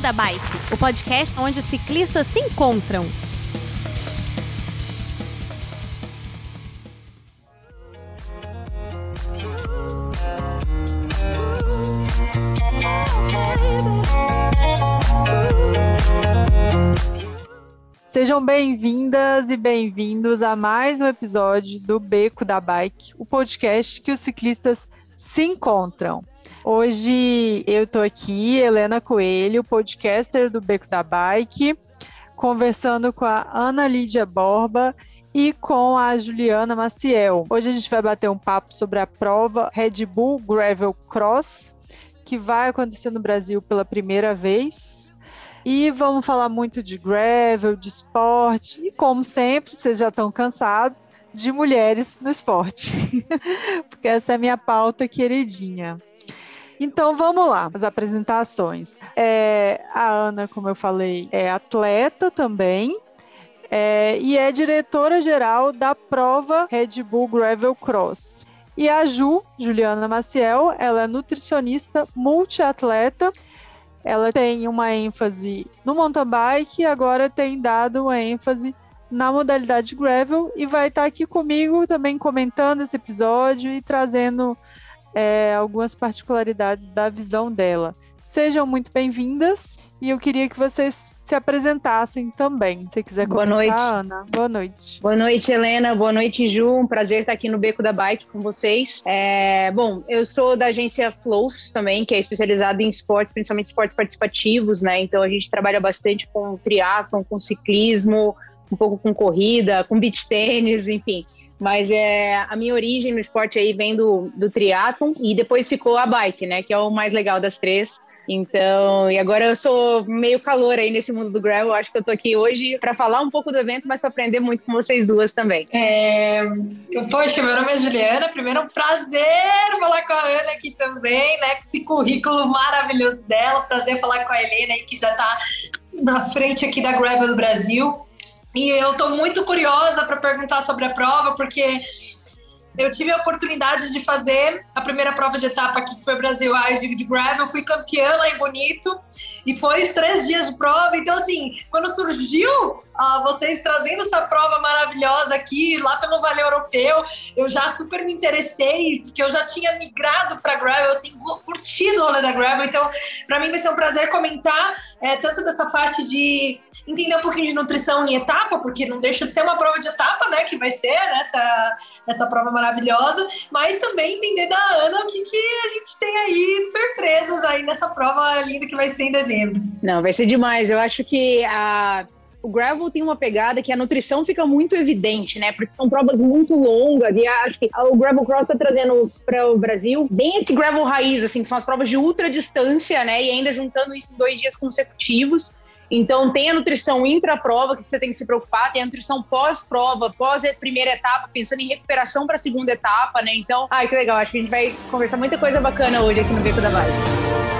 Beco da Bike, o podcast onde os ciclistas se encontram. Sejam bem-vindas e bem-vindos a mais um episódio do Beco da Bike, o podcast que os ciclistas se encontram. Hoje eu estou aqui, Helena Coelho, podcaster do Beco da Bike, conversando com a Ana Lídia Borba e com a Juliana Maciel. Hoje a gente vai bater um papo sobre a prova Red Bull Gravel Cross, que vai acontecer no Brasil pela primeira vez. E vamos falar muito de gravel, de esporte, e como sempre, vocês já estão cansados, de mulheres no esporte. Porque essa é a minha pauta queridinha. Então vamos lá, as apresentações. É, a Ana, como eu falei, é atleta também. É, e é diretora geral da prova Red Bull Gravel Cross. E a Ju, Juliana Maciel, ela é nutricionista multiatleta ela tem uma ênfase no mountain bike e agora tem dado uma ênfase na modalidade gravel e vai estar aqui comigo também comentando esse episódio e trazendo é, algumas particularidades da visão dela. Sejam muito bem-vindas e eu queria que vocês se apresentassem também. Se quiser Boa começar, noite. Ana. Boa noite. Boa noite, Helena. Boa noite, Ju. Um prazer estar aqui no Beco da Bike com vocês. É, bom, eu sou da agência Flows também, que é especializada em esportes, principalmente esportes participativos, né? Então a gente trabalha bastante com triatlon, com ciclismo, um pouco com corrida, com beach tênis, enfim. Mas é, a minha origem no esporte aí vem do, do triatlon e depois ficou a bike, né? Que é o mais legal das três. Então, e agora eu sou meio calor aí nesse mundo do gravel. Acho que eu tô aqui hoje para falar um pouco do evento, mas para aprender muito com vocês duas também. É, poxa, meu nome é Juliana. Primeiro, um prazer falar com a Ana aqui também, né? Com esse currículo maravilhoso dela. Prazer falar com a Helena aí, que já tá na frente aqui da Gravel do Brasil. E eu tô muito curiosa para perguntar sobre a prova, porque eu tive a oportunidade de fazer a primeira prova de etapa aqui, que foi Brasil Ice de Gravel. Fui campeã lá em Bonito. E foi três dias de prova. Então, assim, quando surgiu uh, vocês trazendo essa prova maravilhosa aqui, lá pelo Vale Europeu, eu já super me interessei, porque eu já tinha migrado para Gravel, assim, curtido o rolê da Gravel. Então, para mim vai ser um prazer comentar é, tanto dessa parte de entender um pouquinho de nutrição em etapa, porque não deixa de ser uma prova de etapa, né, que vai ser nessa essa prova maravilhosa, mas também entender da Ana o que, que a gente tem aí de surpresas aí nessa prova linda que vai ser em dezembro. Não, vai ser demais. Eu acho que a o gravel tem uma pegada que a nutrição fica muito evidente, né? Porque são provas muito longas e acho que o gravel cross tá trazendo para o Brasil bem esse gravel raiz, assim, que são as provas de ultra distância, né? E ainda juntando isso em dois dias consecutivos. Então, tem a nutrição intra-prova, que você tem que se preocupar, tem a nutrição pós-prova, pós primeira etapa, pensando em recuperação para a segunda etapa, né? Então, ai, que legal, acho que a gente vai conversar muita coisa bacana hoje aqui no Beco da Bike.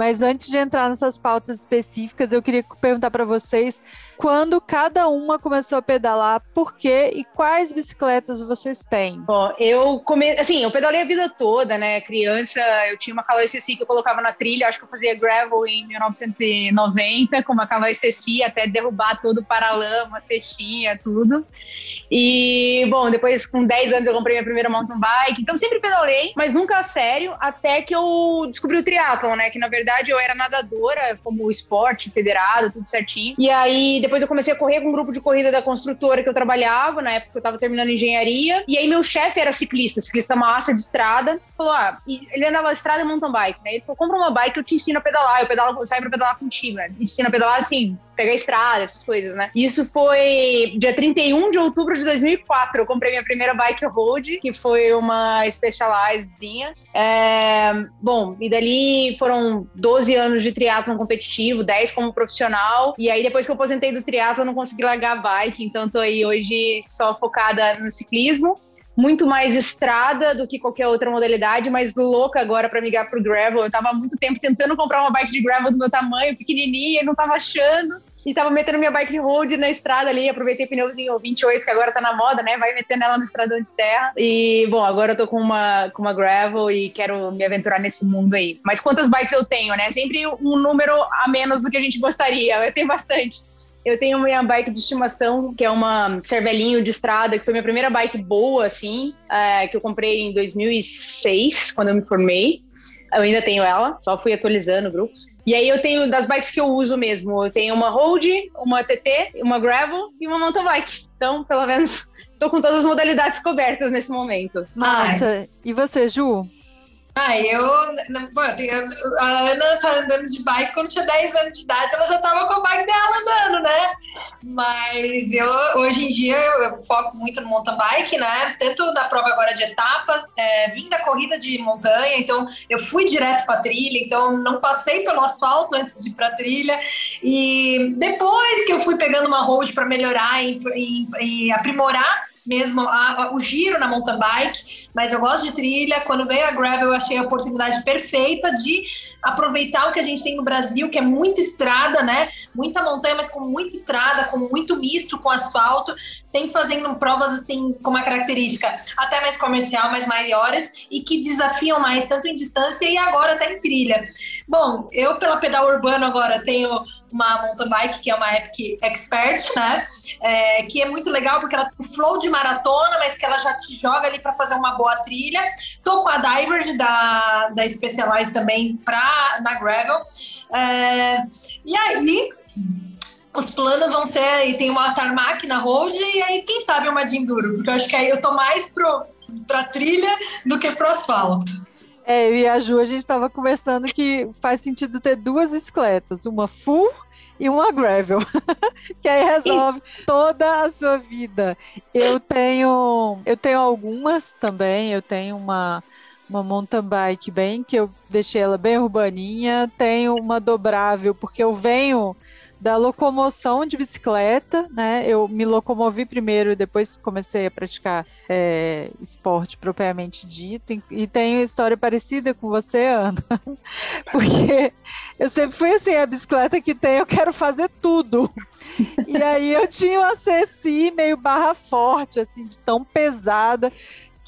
Mas antes de entrar nessas pautas específicas, eu queria perguntar para vocês quando cada uma começou a pedalar, por quê e quais bicicletas vocês têm? Bom, eu come... assim, eu pedalei a vida toda, né? Criança, eu tinha uma Caloi CC que eu colocava na trilha, acho que eu fazia gravel em 1990 com uma Caloi CC até derrubar todo o paralama, cestinha, tudo. E, bom, depois com 10 anos eu comprei minha primeira mountain bike. Então sempre pedalei, mas nunca a sério, até que eu descobri o triatlon, né? Que na verdade eu era nadadora, como esporte federado, tudo certinho. E aí depois eu comecei a correr com um grupo de corrida da construtora que eu trabalhava, na época eu tava terminando engenharia. E aí meu chefe era ciclista, ciclista massa de estrada. Falou: ah, ele andava estrada e mountain bike, né? Ele falou: compra uma bike, eu te ensino a pedalar. Eu pedalo, eu saio pra pedalar contigo, né? Ensina a pedalar assim, pegar estrada, essas coisas, né? Isso foi dia 31 de outubro de 2004. Eu comprei minha primeira bike road, que foi uma Specializedzinha. É, bom, e dali foram 12 anos de triatlon competitivo, 10 como profissional. E aí, depois que eu aposentei do triatlon, eu não consegui largar a bike. Então, tô aí hoje só focada no ciclismo muito mais estrada do que qualquer outra modalidade, mas louca agora para migrar pro gravel. Eu tava há muito tempo tentando comprar uma bike de gravel do meu tamanho, pequenininha, e não tava achando. E tava metendo minha bike road na estrada ali, aproveitei pneuzinho 28, que agora tá na moda, né? Vai metendo ela no estradão de terra. E, bom, agora eu tô com uma, com uma gravel e quero me aventurar nesse mundo aí. Mas quantas bikes eu tenho, né? Sempre um número a menos do que a gente gostaria. Eu tenho bastante. Eu tenho minha bike de estimação, que é uma Cervelinho de estrada, que foi minha primeira bike boa, assim, é, que eu comprei em 2006, quando eu me formei. Eu ainda tenho ela, só fui atualizando o grupo. E aí eu tenho das bikes que eu uso mesmo. Eu tenho uma road, uma TT, uma gravel e uma mountain bike. Então, pelo menos, tô com todas as modalidades cobertas nesse momento. Massa. Ai. E você, Ju? Ah, eu. Bom, tenho, a Ana tá andando de bike quando tinha 10 anos de idade, ela já tava com a bike dela andando, né? Mas eu, hoje em dia, eu, eu foco muito no mountain bike, né? Tanto da prova agora de etapa, é, vim da corrida de montanha, então eu fui direto pra trilha, então não passei pelo asfalto antes de ir pra trilha. E depois que eu fui pegando uma road para melhorar e, e, e aprimorar, mesmo a, a, o giro na mountain bike, mas eu gosto de trilha. Quando veio a gravel, eu achei a oportunidade perfeita de aproveitar o que a gente tem no Brasil, que é muita estrada, né? Muita montanha, mas com muita estrada, com muito misto com asfalto, sempre fazendo provas assim com uma característica até mais comercial, mas maiores e que desafiam mais tanto em distância e agora até em trilha. Bom, eu pela pedal urbano agora tenho uma mountain bike que é uma Epic Expert, né? É, que é muito legal porque ela tem flow de maratona, mas que ela já te joga ali para fazer uma boa trilha. Tô com a Diverge da, da Specialized também pra, na Gravel. É, e aí, os planos vão ser e tem uma tarmac na road e aí quem sabe uma de enduro, porque eu acho que aí eu tô mais pro para trilha do que pro asfalto. É, eu e a Ju, a gente estava conversando que faz sentido ter duas bicicletas, uma full e uma gravel, que aí resolve toda a sua vida. Eu tenho, eu tenho algumas também, eu tenho uma uma mountain bike bem que eu deixei ela bem urbaninha, tenho uma dobrável porque eu venho da locomoção de bicicleta, né? Eu me locomovi primeiro e depois comecei a praticar é, esporte propriamente dito. E tenho história parecida com você, Ana. Porque eu sempre fui assim, a bicicleta que tem, eu quero fazer tudo. E aí eu tinha uma CSI meio barra forte, assim, de tão pesada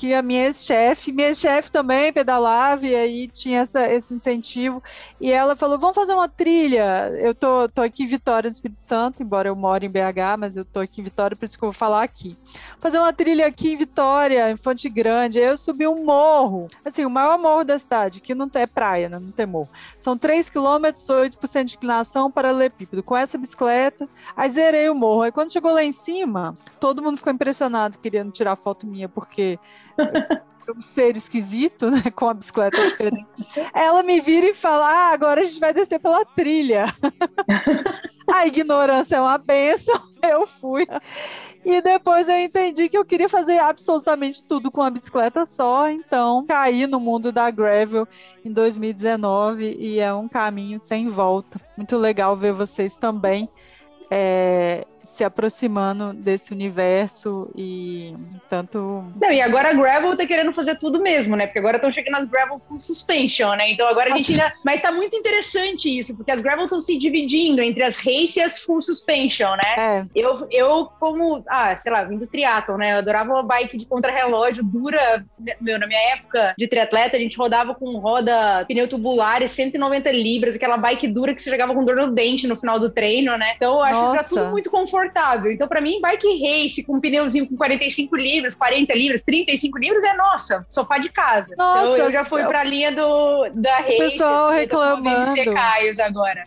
que a minha ex-chefe, minha chefe também pedalava e aí tinha essa, esse incentivo. E ela falou: vamos fazer uma trilha. Eu tô, tô aqui em Vitória do Espírito Santo, embora eu moro em BH, mas eu tô aqui em Vitória, por isso que eu vou falar aqui. Fazer uma trilha aqui em Vitória, em Fonte Grande. Aí eu subi um morro, assim, o maior morro da cidade, que não tem é praia, né? não tem morro. São 3 quilômetros, 8% de inclinação, paralelepípedo. Com essa bicicleta, aí zerei o morro. Aí quando chegou lá em cima, todo mundo ficou impressionado querendo tirar foto minha, porque um ser esquisito, né? Com a bicicleta diferente. Ela me vira e fala: ah, agora a gente vai descer pela trilha. a ignorância é uma benção. Eu fui. E depois eu entendi que eu queria fazer absolutamente tudo com a bicicleta só, então caí no mundo da gravel em 2019 e é um caminho sem volta. Muito legal ver vocês também é, se aproximando desse universo e tanto. Não, e agora a Gravel tá querendo fazer tudo mesmo, né? Porque agora estão chegando as Gravel full suspension, né? Então agora a gente ainda. Mas tá muito interessante isso, porque as Gravel estão se dividindo entre as race e as full suspension, né? É. Eu, eu, como, ah, sei lá, vim do triatlon, né? Eu adorava uma bike de contrarrelógio dura. Meu, na minha época de triatleta, a gente rodava com roda pneu tubular e 190 libras, aquela bike dura que você jogava com dor no dente no final do treino, né? Então eu acho Nossa. que tá tudo muito confortável confortável. Então, para mim, bike race com um pneuzinho com 45 libras, 40 libras, 35 libras é nossa, sofá de casa. Nossa, então, eu já fui para a linha do da race. O pessoal assim, reclamando. Secaios agora.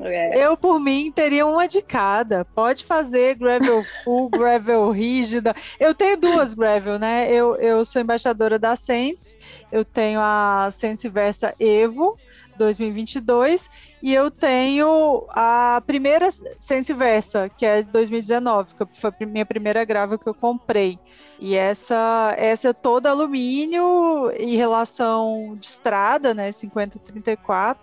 É. Eu, por mim, teria uma de cada. Pode fazer gravel full, gravel rígida. Eu tenho duas gravel, né? Eu, eu sou embaixadora da Sense. Eu tenho a Sense Versa Evo 2022 e eu tenho a primeira Sense Versa, que é de 2019, que foi a minha primeira grava que eu comprei. E essa, essa é toda alumínio em relação de estrada, né? 50-34.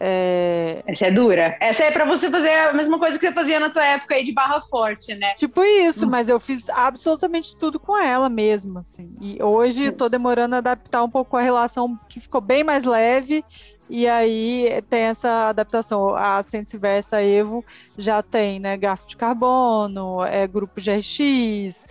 É... Essa é dura. Essa é para você fazer a mesma coisa que você fazia na tua época aí de barra forte, né? Tipo isso, hum. mas eu fiz absolutamente tudo com ela mesmo, assim. E hoje tô demorando a adaptar um pouco a relação que ficou bem mais leve e aí tem essa adaptação. A Sense Versa Evo já tem, né? Garfo de carbono, é grupo GRX,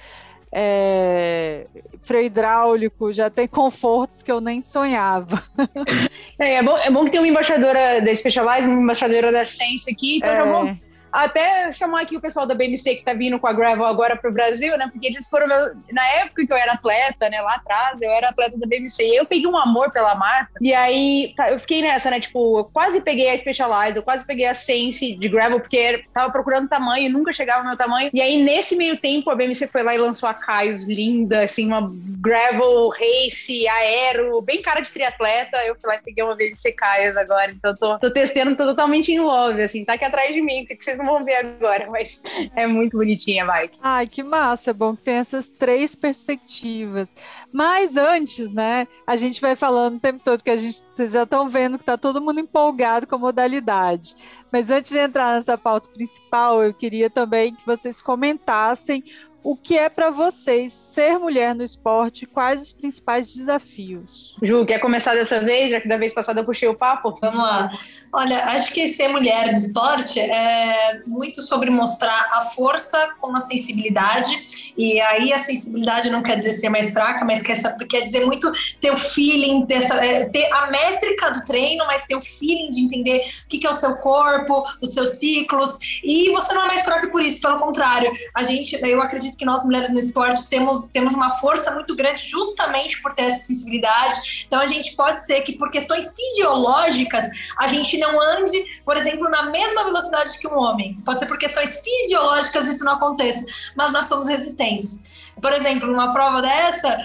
é, freio hidráulico, já tem confortos que eu nem sonhava. É, é, bom, é bom que tem uma embaixadora da Specialized, uma embaixadora da Sense aqui, então é. já vou até chamar aqui o pessoal da BMC que tá vindo com a Gravel agora pro Brasil, né? Porque eles foram meu... na época que eu era atleta, né? Lá atrás, eu era atleta da BMC. Eu peguei um amor pela marca. E aí tá, eu fiquei nessa, né? Tipo, eu quase peguei a Specialized, eu quase peguei a Sense de Gravel, porque tava procurando tamanho e nunca chegava no meu tamanho. E aí, nesse meio tempo, a BMC foi lá e lançou a Caios linda, assim, uma Gravel Race, aero, bem cara de triatleta. Eu fui lá e peguei uma BMC Caios agora. Então tô, tô testando, tô totalmente em love, assim, tá aqui atrás de mim, que vocês não vão ver agora, mas é muito bonitinha a bike. Ai, que massa, é bom que tem essas três perspectivas. Mas antes, né, a gente vai falando o tempo todo que a gente, vocês já estão vendo que tá todo mundo empolgado com a modalidade. Mas antes de entrar nessa pauta principal, eu queria também que vocês comentassem o que é para vocês ser mulher no esporte? Quais os principais desafios? Ju, quer começar dessa vez, já que da vez passada eu puxei o papo? Vamos lá. Olha, acho que ser mulher de esporte é muito sobre mostrar a força com a sensibilidade. E aí a sensibilidade não quer dizer ser mais fraca, mas quer, quer dizer muito ter o feeling, ter, essa, é, ter a métrica do treino, mas ter o feeling de entender o que, que é o seu corpo, os seus ciclos. E você não é mais fraca por isso, pelo contrário. A gente, eu acredito que nós mulheres no esporte temos, temos uma força muito grande justamente por ter essa sensibilidade. Então a gente pode ser que por questões fisiológicas a gente não ande, por exemplo, na mesma velocidade que um homem. Pode ser por questões fisiológicas isso não aconteça, mas nós somos resistentes. Por exemplo, numa prova dessa,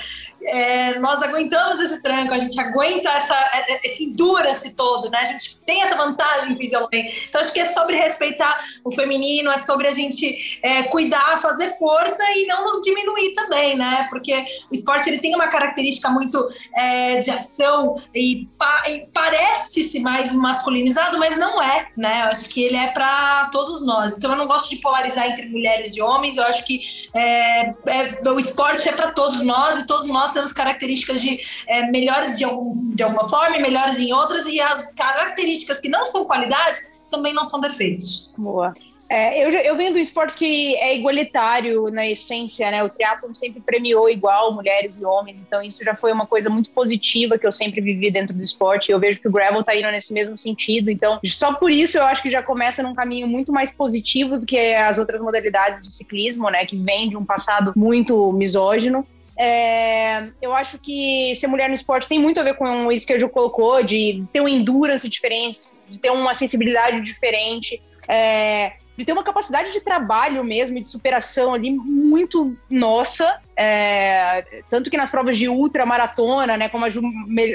é, nós aguentamos esse tranco, a gente aguenta essa, esse endurance todo, né? A gente tem essa vantagem fisiológica. Então, acho que é sobre respeitar o feminino, é sobre a gente é, cuidar, fazer força e não nos diminuir também, né? Porque o esporte ele tem uma característica muito é, de ação e, pa e parece-se mais masculinizado, mas não é, né? Eu acho que ele é para todos nós. Então, eu não gosto de polarizar entre mulheres e homens, eu acho que é, é, o esporte é para todos nós e todos nós temos características de é, melhores de, algum, de alguma forma melhores em outras, e as características que não são qualidades também não são defeitos. Boa. É, eu, eu venho do esporte que é igualitário na essência, né? O triatlon sempre premiou igual mulheres e homens, então isso já foi uma coisa muito positiva que eu sempre vivi dentro do esporte. Eu vejo que o gravel tá indo nesse mesmo sentido, então só por isso eu acho que já começa num caminho muito mais positivo do que as outras modalidades do ciclismo, né? Que vem de um passado muito misógino. É, eu acho que ser mulher no esporte tem muito a ver com isso que a Ju colocou, de ter um endurance diferente, de ter uma sensibilidade diferente, é, de ter uma capacidade de trabalho mesmo, de superação ali muito nossa. É, tanto que nas provas de ultra maratona, né, como a Ju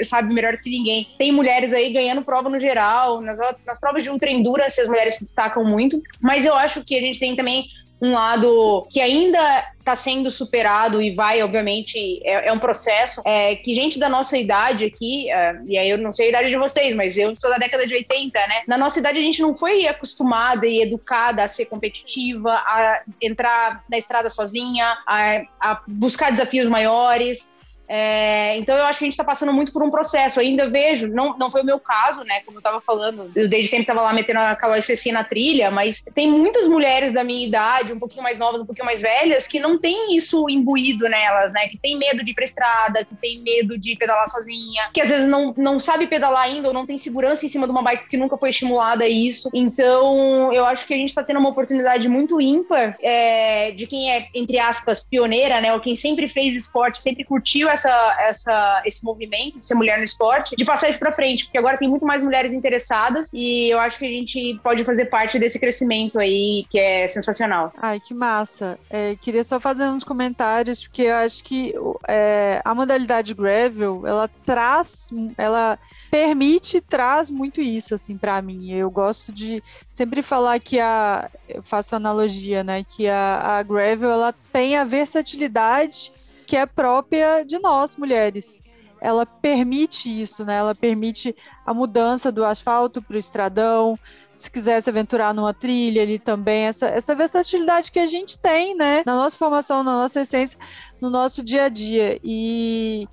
sabe melhor que ninguém, tem mulheres aí ganhando prova no geral. Nas, nas provas de ultra endurance, as mulheres se destacam muito. Mas eu acho que a gente tem também um lado que ainda está sendo superado e vai, obviamente, é, é um processo é, que gente da nossa idade aqui, é, e aí eu não sei a idade de vocês, mas eu sou da década de 80, né? Na nossa idade a gente não foi acostumada e educada a ser competitiva, a entrar na estrada sozinha, a, a buscar desafios maiores. É, então eu acho que a gente está passando muito por um processo. Eu ainda vejo, não, não foi o meu caso, né? Como eu estava falando, eu desde sempre estava lá metendo aquela SCC na trilha, mas tem muitas mulheres da minha idade, um pouquinho mais novas, um pouquinho mais velhas, que não tem isso imbuído nelas, né? Que tem medo de ir pra estrada, que tem medo de pedalar sozinha, que às vezes não, não sabe pedalar ainda ou não tem segurança em cima de uma bike que nunca foi estimulada a isso. Então eu acho que a gente está tendo uma oportunidade muito ímpar é, de quem é, entre aspas, pioneira, né? Ou quem sempre fez esporte, sempre curtiu essa essa, essa, esse movimento de ser mulher no esporte, de passar isso para frente, porque agora tem muito mais mulheres interessadas e eu acho que a gente pode fazer parte desse crescimento aí que é sensacional. Ai, que massa. É, queria só fazer uns comentários, porque eu acho que é, a modalidade gravel, ela traz, ela permite traz muito isso assim para mim. Eu gosto de sempre falar que a eu faço analogia, né, que a, a gravel ela tem a versatilidade que é própria de nós mulheres. Ela permite isso, né? Ela permite a mudança do asfalto para o estradão, se quiser se aventurar numa trilha ali também, essa, essa versatilidade que a gente tem, né, na nossa formação, na nossa essência, no nosso dia a dia. E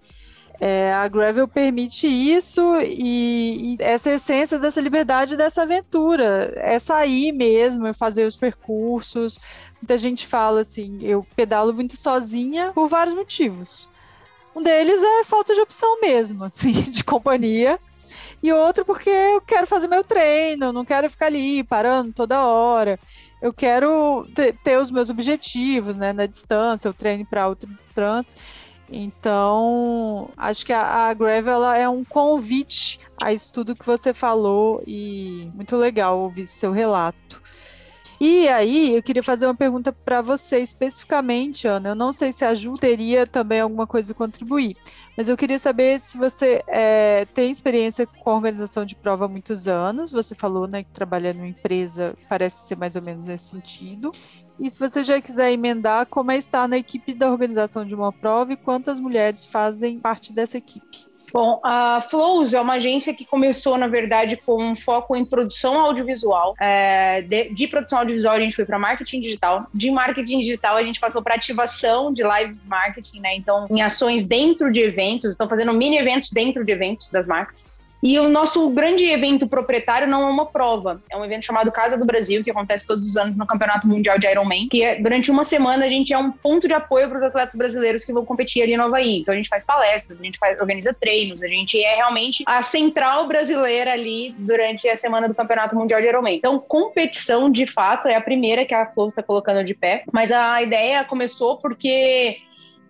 é, a Gravel permite isso e, e, essa essência dessa liberdade, dessa aventura, é sair mesmo, é fazer os percursos. Muita gente fala assim, eu pedalo muito sozinha por vários motivos. Um deles é falta de opção mesmo, assim, de companhia. E outro porque eu quero fazer meu treino, não quero ficar ali parando toda hora. Eu quero ter, ter os meus objetivos, né, na distância, eu treino para outra distância. Então, acho que a, a ela é um convite a isso tudo que você falou e muito legal ouvir seu relato. E aí, eu queria fazer uma pergunta para você especificamente, Ana. Eu não sei se a Ju teria também alguma coisa a contribuir, mas eu queria saber se você é, tem experiência com organização de prova há muitos anos. Você falou né, que trabalha numa empresa, parece ser mais ou menos nesse sentido. E se você já quiser emendar, como é estar na equipe da organização de uma prova e quantas mulheres fazem parte dessa equipe? Bom, a Flows é uma agência que começou, na verdade, com um foco em produção audiovisual. É, de, de, produção audiovisual, a gente foi para marketing digital. De marketing digital, a gente passou para ativação de live marketing, né? Então, em ações dentro de eventos, estão fazendo mini eventos dentro de eventos das marcas. E o nosso grande evento proprietário não é uma prova, é um evento chamado Casa do Brasil, que acontece todos os anos no Campeonato Mundial de Ironman, que é, durante uma semana a gente é um ponto de apoio para os atletas brasileiros que vão competir ali em Nova Havaí. Então a gente faz palestras, a gente faz, organiza treinos, a gente é realmente a central brasileira ali durante a semana do Campeonato Mundial de Ironman. Então competição, de fato, é a primeira que a Flow está colocando de pé, mas a ideia começou porque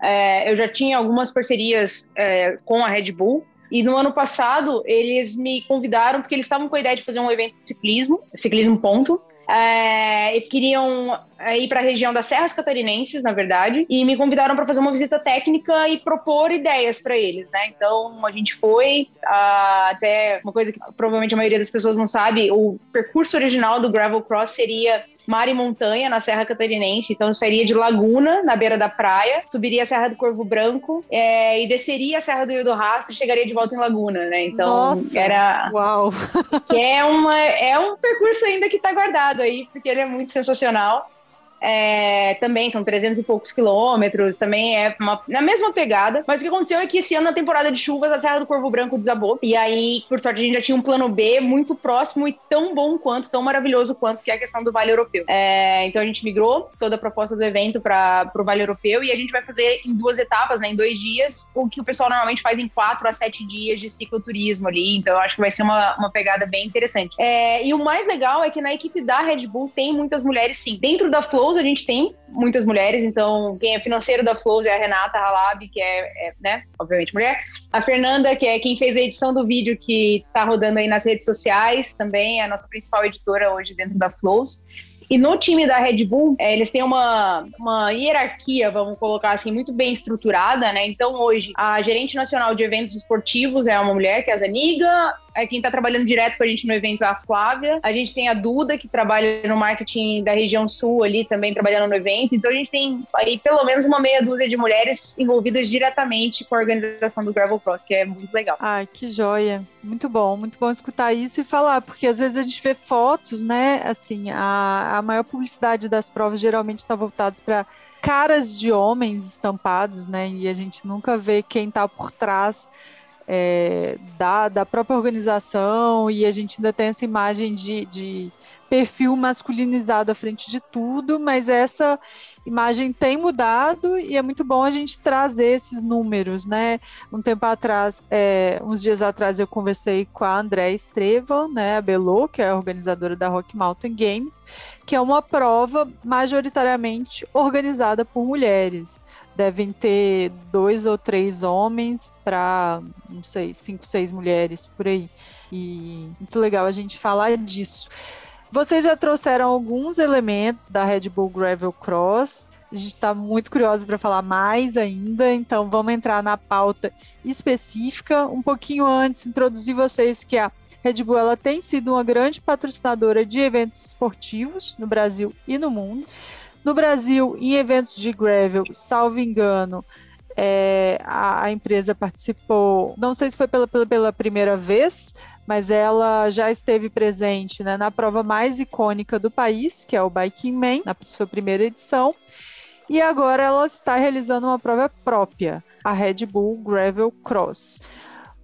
é, eu já tinha algumas parcerias é, com a Red Bull, e no ano passado, eles me convidaram, porque eles estavam com a ideia de fazer um evento de ciclismo, ciclismo ponto. É, e queriam é, ir para a região das Serras Catarinenses, na verdade, e me convidaram para fazer uma visita técnica e propor ideias para eles, né? Então a gente foi a, até uma coisa que provavelmente a maioria das pessoas não sabe, o percurso original do gravel cross seria mar e montanha na Serra Catarinense. Então, sairia de Laguna, na beira da praia, subiria a Serra do Corvo Branco é, e desceria a Serra do Rio do Rastro e chegaria de volta em Laguna, né? Então, Nossa, era. Uau! Que é, uma, é um percurso ainda que está guardado aí, porque ele é muito sensacional. É, também são 300 e poucos quilômetros, também é uma, na mesma pegada. Mas o que aconteceu é que esse ano, na temporada de chuvas, a Serra do Corvo Branco desabou. E aí, por sorte, a gente já tinha um plano B muito próximo e tão bom quanto, tão maravilhoso quanto, que é a questão do Vale Europeu. É, então a gente migrou toda a proposta do evento para o Vale Europeu e a gente vai fazer em duas etapas, né, em dois dias, o que o pessoal normalmente faz em quatro a sete dias de cicloturismo ali. Então eu acho que vai ser uma, uma pegada bem interessante. É, e o mais legal é que na equipe da Red Bull tem muitas mulheres, sim. Dentro da Flows, Flows a gente tem muitas mulheres, então quem é financeiro da Flows é a Renata Halab, que é, é, né, obviamente mulher. A Fernanda, que é quem fez a edição do vídeo que tá rodando aí nas redes sociais, também é a nossa principal editora hoje dentro da Flows. E no time da Red Bull, é, eles têm uma, uma hierarquia, vamos colocar assim, muito bem estruturada, né? Então, hoje, a gerente nacional de eventos esportivos é uma mulher, que é a Zaniga. É quem está trabalhando direto com a gente no evento é a Flávia. A gente tem a Duda, que trabalha no marketing da região sul ali, também trabalhando no evento. Então a gente tem aí pelo menos uma meia dúzia de mulheres envolvidas diretamente com a organização do Gravel Cross, que é muito legal. Ai, que joia. Muito bom, muito bom escutar isso e falar, porque às vezes a gente vê fotos, né? Assim, a, a maior publicidade das provas geralmente está voltadas para caras de homens estampados, né? E a gente nunca vê quem está por trás é, da, da própria organização e a gente ainda tem essa imagem de, de perfil masculinizado à frente de tudo, mas essa imagem tem mudado e é muito bom a gente trazer esses números, né? Um tempo atrás, é, uns dias atrás, eu conversei com a André Estrevan, né, a Belo, que é a organizadora da Rock Mountain Games, que é uma prova majoritariamente organizada por mulheres. Devem ter dois ou três homens para, não sei, cinco, seis mulheres por aí. E muito legal a gente falar disso. Vocês já trouxeram alguns elementos da Red Bull Gravel Cross. A gente está muito curioso para falar mais ainda, então vamos entrar na pauta específica. Um pouquinho antes, introduzir vocês que a Red Bull ela tem sido uma grande patrocinadora de eventos esportivos no Brasil e no mundo. No Brasil, em eventos de gravel, salvo engano, é, a, a, empresa participou, não sei se foi pela, pela, pela primeira vez, mas ela já esteve presente né, na prova mais icônica do país, que é o Biking Man, na sua primeira edição. E agora ela está realizando uma prova própria, a Red Bull Gravel Cross.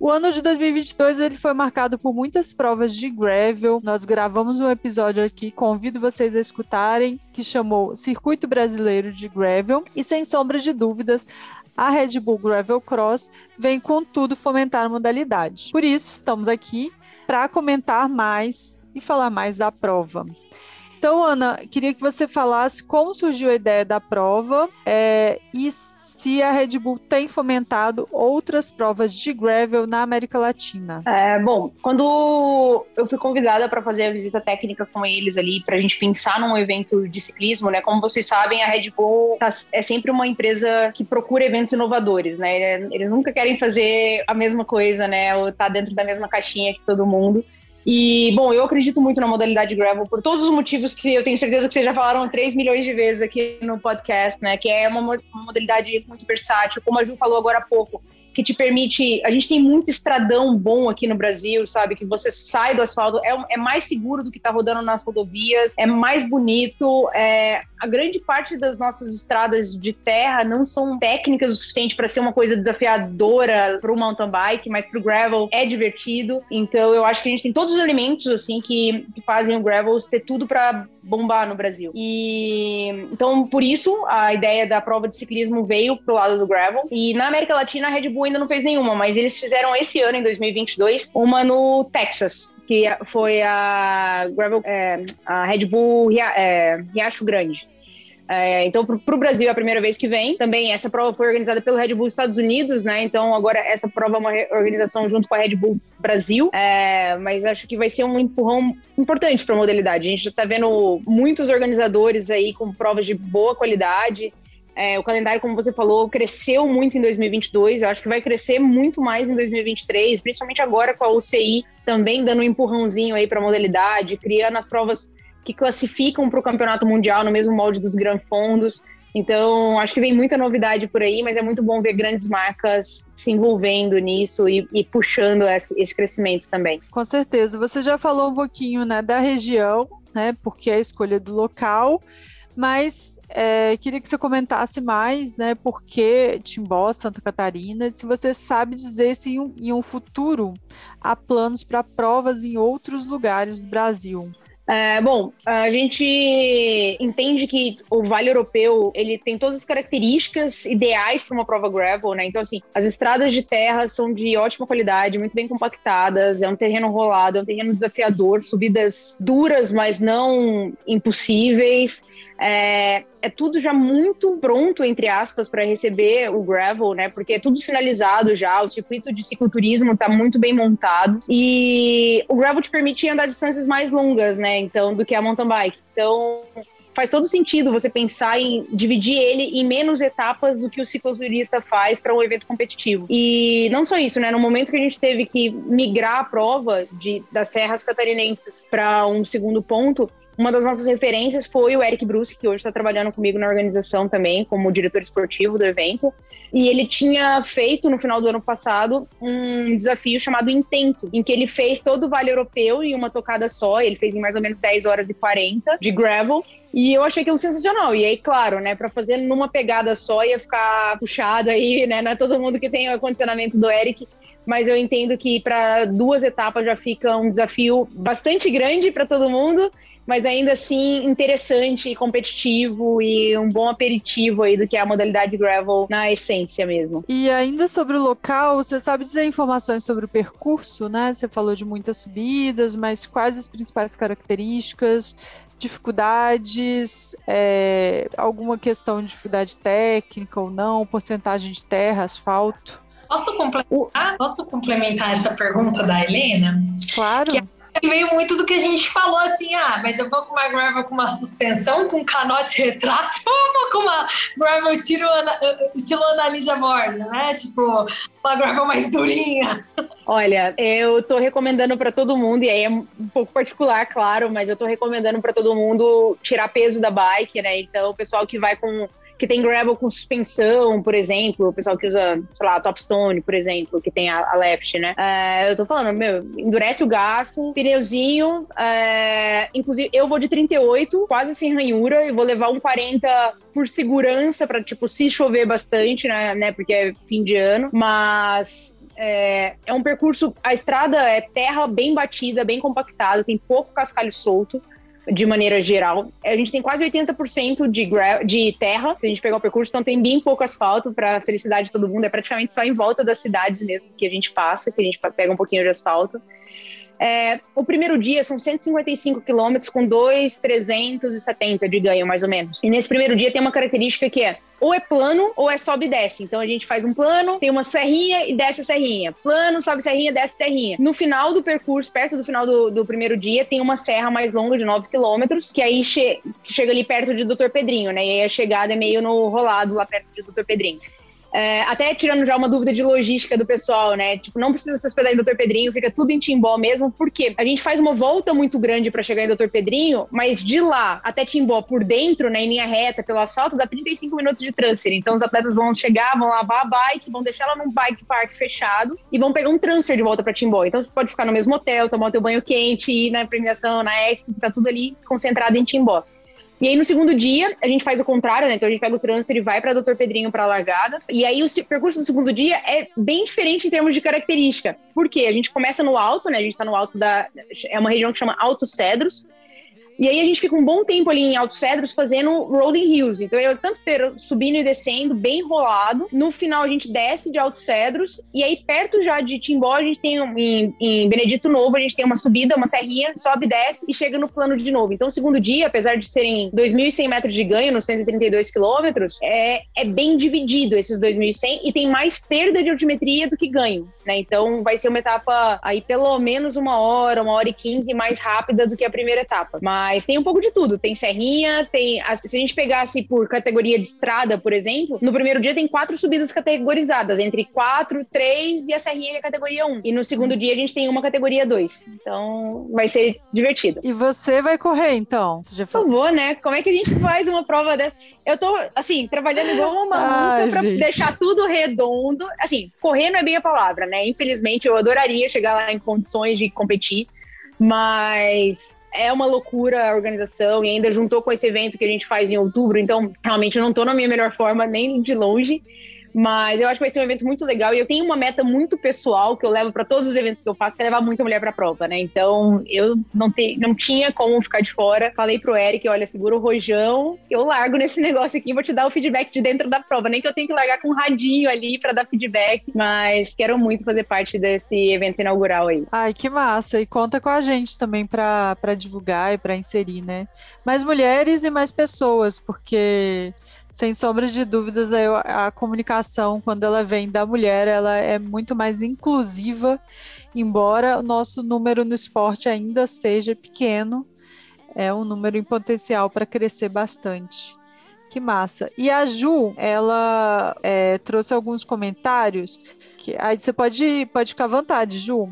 O ano de 2022 ele foi marcado por muitas provas de gravel. Nós gravamos um episódio aqui, convido vocês a escutarem, que chamou Circuito Brasileiro de Gravel. E sem sombra de dúvidas, a Red Bull Gravel Cross vem com tudo fomentar a modalidade. Por isso, estamos aqui para comentar mais e falar mais da prova. Então, Ana, queria que você falasse como surgiu a ideia da prova é, e se a Red Bull tem fomentado outras provas de gravel na América Latina. É, bom, quando eu fui convidada para fazer a visita técnica com eles ali, para a gente pensar num evento de ciclismo, né? Como vocês sabem, a Red Bull tá, é sempre uma empresa que procura eventos inovadores, né? Eles nunca querem fazer a mesma coisa, né? Ou tá dentro da mesma caixinha que todo mundo. E, bom, eu acredito muito na modalidade gravel por todos os motivos que eu tenho certeza que vocês já falaram 3 milhões de vezes aqui no podcast, né? Que é uma, modalidade muito versátil, como a Ju falou agora há pouco que te permite. A gente tem muito estradão bom aqui no Brasil, sabe? Que você sai do asfalto, é, é mais seguro do que tá rodando nas rodovias, é mais bonito. É, a grande parte das nossas estradas de terra não são técnicas o suficiente para ser uma coisa desafiadora para o mountain bike, mas para o gravel é divertido. Então eu acho que a gente tem todos os elementos assim que, que fazem o gravel ter tudo para bombar no Brasil. E então por isso a ideia da prova de ciclismo veio pro lado do gravel. E na América Latina a Red Bull ainda não fez nenhuma, mas eles fizeram esse ano em 2022 uma no Texas, que foi a gravel, é, a Red Bull é, Riacho Grande. É, então, para o Brasil é a primeira vez que vem. Também essa prova foi organizada pelo Red Bull Estados Unidos, né? Então, agora essa prova é uma organização junto com a Red Bull Brasil. É, mas acho que vai ser um empurrão importante para a modalidade. A gente já está vendo muitos organizadores aí com provas de boa qualidade. É, o calendário, como você falou, cresceu muito em 2022. Eu acho que vai crescer muito mais em 2023, principalmente agora com a UCI também dando um empurrãozinho aí para a modalidade, criando as provas que classificam para o campeonato mundial no mesmo molde dos grandes fundos. Então, acho que vem muita novidade por aí, mas é muito bom ver grandes marcas se envolvendo nisso e, e puxando esse, esse, crescimento também. Com certeza. Você já falou um pouquinho né, da região, né, porque é a escolha do local, mas é, queria que você comentasse mais, né, por que Timbó, Santa Catarina, se você sabe dizer se em um, em um futuro há planos para provas em outros lugares do Brasil. É, bom, a gente entende que o Vale Europeu ele tem todas as características ideais para uma prova gravel, né? Então, assim, as estradas de terra são de ótima qualidade, muito bem compactadas, é um terreno rolado, é um terreno desafiador, subidas duras, mas não impossíveis. É, é, tudo já muito pronto, entre aspas, para receber o gravel, né? Porque é tudo sinalizado já, o circuito de cicloturismo está muito bem montado. E o gravel te permite andar distâncias mais longas, né? Então, do que a mountain bike. Então, faz todo sentido você pensar em dividir ele em menos etapas do que o cicloturista faz para um evento competitivo. E não só isso, né? No momento que a gente teve que migrar a prova de, das serras catarinenses para um segundo ponto, uma das nossas referências foi o Eric Bruce, que hoje está trabalhando comigo na organização também, como diretor esportivo do evento. E ele tinha feito, no final do ano passado, um desafio chamado Intento, em que ele fez todo o Vale Europeu em uma tocada só. Ele fez em mais ou menos 10 horas e 40 de gravel. E eu achei aquilo sensacional. E aí, claro, né, para fazer numa pegada só ia ficar puxado aí, né? Não é todo mundo que tem o acondicionamento do Eric. mas eu entendo que para duas etapas já fica um desafio bastante grande para todo mundo mas ainda assim interessante, competitivo e um bom aperitivo aí do que é a modalidade gravel na essência mesmo. E ainda sobre o local, você sabe dizer informações sobre o percurso, né? Você falou de muitas subidas, mas quais as principais características? dificuldades, é, alguma questão de dificuldade técnica ou não, porcentagem de terra, asfalto? Posso complementar, Posso complementar essa pergunta da Helena? Claro. Que meio muito do que a gente falou, assim, ah, mas eu vou com uma gravel com uma suspensão, com um canote retrátil, ou eu vou com uma gravel estilo, estilo Analisa Morna, né? Tipo, uma gravel mais durinha. Olha, eu tô recomendando para todo mundo, e aí é um pouco particular, claro, mas eu tô recomendando para todo mundo tirar peso da bike, né? Então, o pessoal que vai com que tem gravel com suspensão, por exemplo, o pessoal que usa, sei lá, Topstone, por exemplo, que tem a, a left, né? É, eu tô falando, meu, endurece o garfo, pneuzinho, é, inclusive eu vou de 38, quase sem ranhura, e vou levar um 40 por segurança, para tipo, se chover bastante, né, né, porque é fim de ano, mas é, é, um percurso. A estrada é terra bem batida, bem compactada, tem pouco cascalho solto de maneira geral. A gente tem quase 80% de, de terra, se a gente pegar o percurso, então tem bem pouco asfalto para felicidade de todo mundo. É praticamente só em volta das cidades mesmo que a gente passa, que a gente pega um pouquinho de asfalto. É, o primeiro dia são 155 quilômetros com 2,370 de ganho, mais ou menos. E nesse primeiro dia tem uma característica que é ou é plano ou é sobe e desce. Então a gente faz um plano, tem uma serrinha e desce a serrinha. Plano, sobe serrinha, desce serrinha. No final do percurso, perto do final do, do primeiro dia, tem uma serra mais longa de 9 quilômetros, que aí che chega ali perto de Doutor Pedrinho, né? E aí a chegada é meio no rolado lá perto de Doutor Pedrinho. É, até tirando já uma dúvida de logística do pessoal, né? Tipo, não precisa se hospedar em Doutor Pedrinho, fica tudo em Timbó mesmo, porque a gente faz uma volta muito grande para chegar em Doutor Pedrinho, mas de lá até Timbó por dentro, né, em linha reta, pelo asfalto, dá 35 minutos de transfer. Então os atletas vão chegar, vão lavar a bike, vão deixar ela num bike park fechado e vão pegar um transfer de volta para Timbó. Então você pode ficar no mesmo hotel, tomar o teu banho quente, ir na premiação, na Expo, tá tudo ali concentrado em Timbó. E aí no segundo dia, a gente faz o contrário, né? Então a gente pega o transfer e vai para Doutor Pedrinho para a largada. E aí o percurso do segundo dia é bem diferente em termos de característica. Por quê? A gente começa no alto, né? A gente está no alto da. É uma região que chama Alto Cedros. E aí a gente fica um bom tempo ali em Altos Cedros fazendo rolling hills. Então eu tanto ter subindo e descendo, bem enrolado. No final a gente desce de Altos Cedros. E aí perto já de Timbó a gente tem em, em Benedito Novo, a gente tem uma subida, uma serrinha, sobe, desce e chega no plano de novo. Então segundo dia, apesar de serem 2.100 metros de ganho nos 132 quilômetros, é, é bem dividido esses 2.100 e tem mais perda de altimetria do que ganho. Né? Então vai ser uma etapa aí pelo menos uma hora, uma hora e quinze mais rápida do que a primeira etapa. Mas mas tem um pouco de tudo. Tem serrinha, tem. Se a gente pegasse por categoria de estrada, por exemplo, no primeiro dia tem quatro subidas categorizadas, entre quatro, três e a serrinha que é categoria um. E no segundo dia a gente tem uma categoria dois. Então vai ser divertido. E você vai correr, então? Você já falou? Por favor, né? Como é que a gente faz uma prova dessa? Eu tô, assim, trabalhando igual uma maluca pra gente. deixar tudo redondo. Assim, correr não é bem a palavra, né? Infelizmente, eu adoraria chegar lá em condições de competir, mas é uma loucura a organização e ainda juntou com esse evento que a gente faz em outubro, então realmente eu não tô na minha melhor forma nem de longe. Mas eu acho que vai ser um evento muito legal e eu tenho uma meta muito pessoal que eu levo para todos os eventos que eu faço, que é levar muita mulher para a prova, né? Então eu não, te, não tinha como ficar de fora. Falei pro Eric: olha, segura o rojão, eu largo nesse negócio aqui, vou te dar o feedback de dentro da prova. Nem que eu tenha que largar com um radinho ali para dar feedback, mas quero muito fazer parte desse evento inaugural aí. Ai, que massa! E conta com a gente também para divulgar e para inserir, né? Mais mulheres e mais pessoas, porque sem sombra de dúvidas, a, a, comunicação, quando ela vem da mulher, ela é muito mais inclusiva, embora o nosso número no esporte ainda seja pequeno, é um número em potencial para crescer bastante. Que massa. E a Ju, ela é, trouxe alguns comentários. Que, aí você pode, pode ficar à vontade, Ju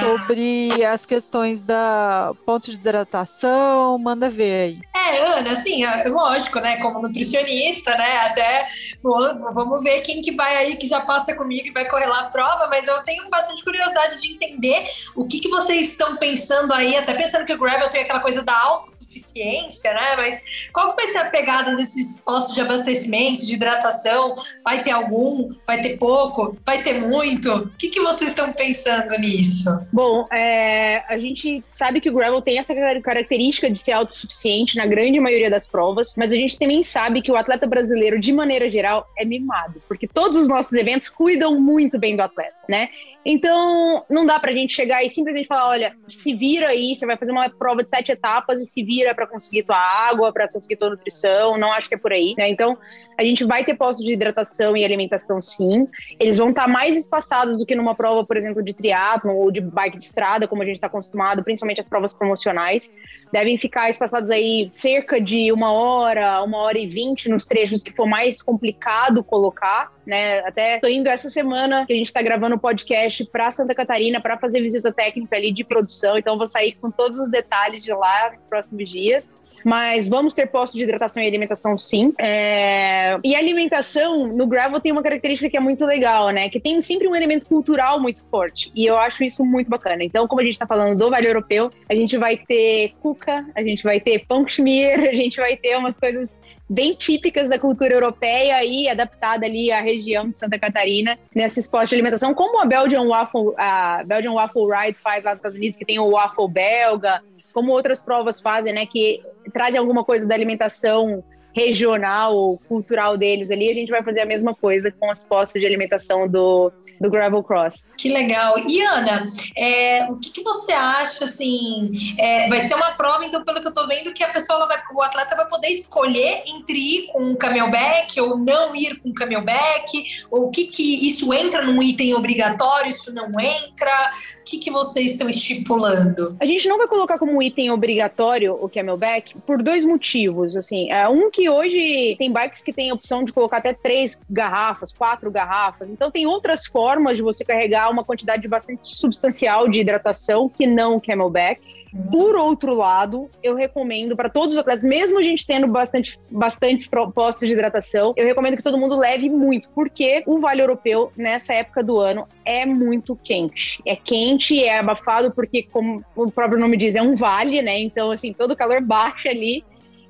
sobre as questões da ponto de hidratação, manda ver aí. É, Ana, assim, é, lógico, né, como nutricionista, né, até vamos ver quem que vai aí, que já passa comigo e vai correr lá a prova, mas eu tenho bastante curiosidade de entender o que que vocês estão pensando aí, até pensando que o gravel tem aquela coisa da autossuficiência autossuficiência, né? Mas qual que vai ser a pegada desses postos de abastecimento, de hidratação? Vai ter algum? Vai ter pouco? Vai ter muito? O que, que vocês estão pensando nisso? Bom, é, a gente sabe que o gravel tem essa característica de ser autossuficiente na grande maioria das provas, mas a gente também sabe que o atleta brasileiro, de maneira geral, é mimado, porque todos os nossos eventos cuidam muito bem do atleta, né? Então, não dá pra gente chegar e simplesmente falar, olha, se vira aí, você vai fazer uma prova de sete etapas e se vira para conseguir tua água, para conseguir tua nutrição, não acho que é por aí, né? Então, a gente vai ter postos de hidratação e alimentação sim. Eles vão estar tá mais espaçados do que numa prova, por exemplo, de triatlo ou de bike de estrada, como a gente está acostumado, principalmente as provas promocionais. Devem ficar espaçados aí cerca de uma hora, uma hora e vinte nos trechos que for mais complicado colocar, né? Até tô indo essa semana que a gente está gravando o podcast para Santa Catarina para fazer visita técnica ali de produção. Então, vou sair com todos os detalhes de lá nos próximos dias mas vamos ter postos de hidratação e alimentação sim. É... E a alimentação no gravel tem uma característica que é muito legal, né? Que tem sempre um elemento cultural muito forte. E eu acho isso muito bacana. Então, como a gente está falando do Vale Europeu, a gente vai ter cuca, a gente vai ter pão schmier, a gente vai ter umas coisas bem típicas da cultura europeia e adaptada ali à região de Santa Catarina nesses postos de alimentação, como a Belgian Waffle, a Belgian Waffle Ride faz lá nos Estados Unidos, que tem o waffle belga, como outras provas fazem, né, que trazem alguma coisa da alimentação regional ou cultural deles ali, a gente vai fazer a mesma coisa com os postos de alimentação do, do Gravel Cross. Que legal. E Ana, é, o que, que, você acha, assim, é, vai ser uma prova, então, pelo que eu tô vendo, que a pessoa, vai, o atleta vai poder escolher entre ir com um camelback ou não ir com um camelback, ou o que que isso entra num item obrigatório, isso não entra, que, que vocês estão estipulando? A gente não vai colocar como item obrigatório o camelback por dois motivos. Assim, é, um que hoje tem bikes que tem a opção de colocar até três garrafas, quatro garrafas. Então tem outras formas de você carregar uma quantidade bastante substancial de hidratação que não o camelback. Por outro lado, eu recomendo para todos os atletas, mesmo a gente tendo bastante, bastante postos de hidratação, eu recomendo que todo mundo leve muito, porque o Vale Europeu, nessa época do ano, é muito quente. É quente, é abafado, porque, como o próprio nome diz, é um vale, né? Então, assim, todo o calor baixa ali.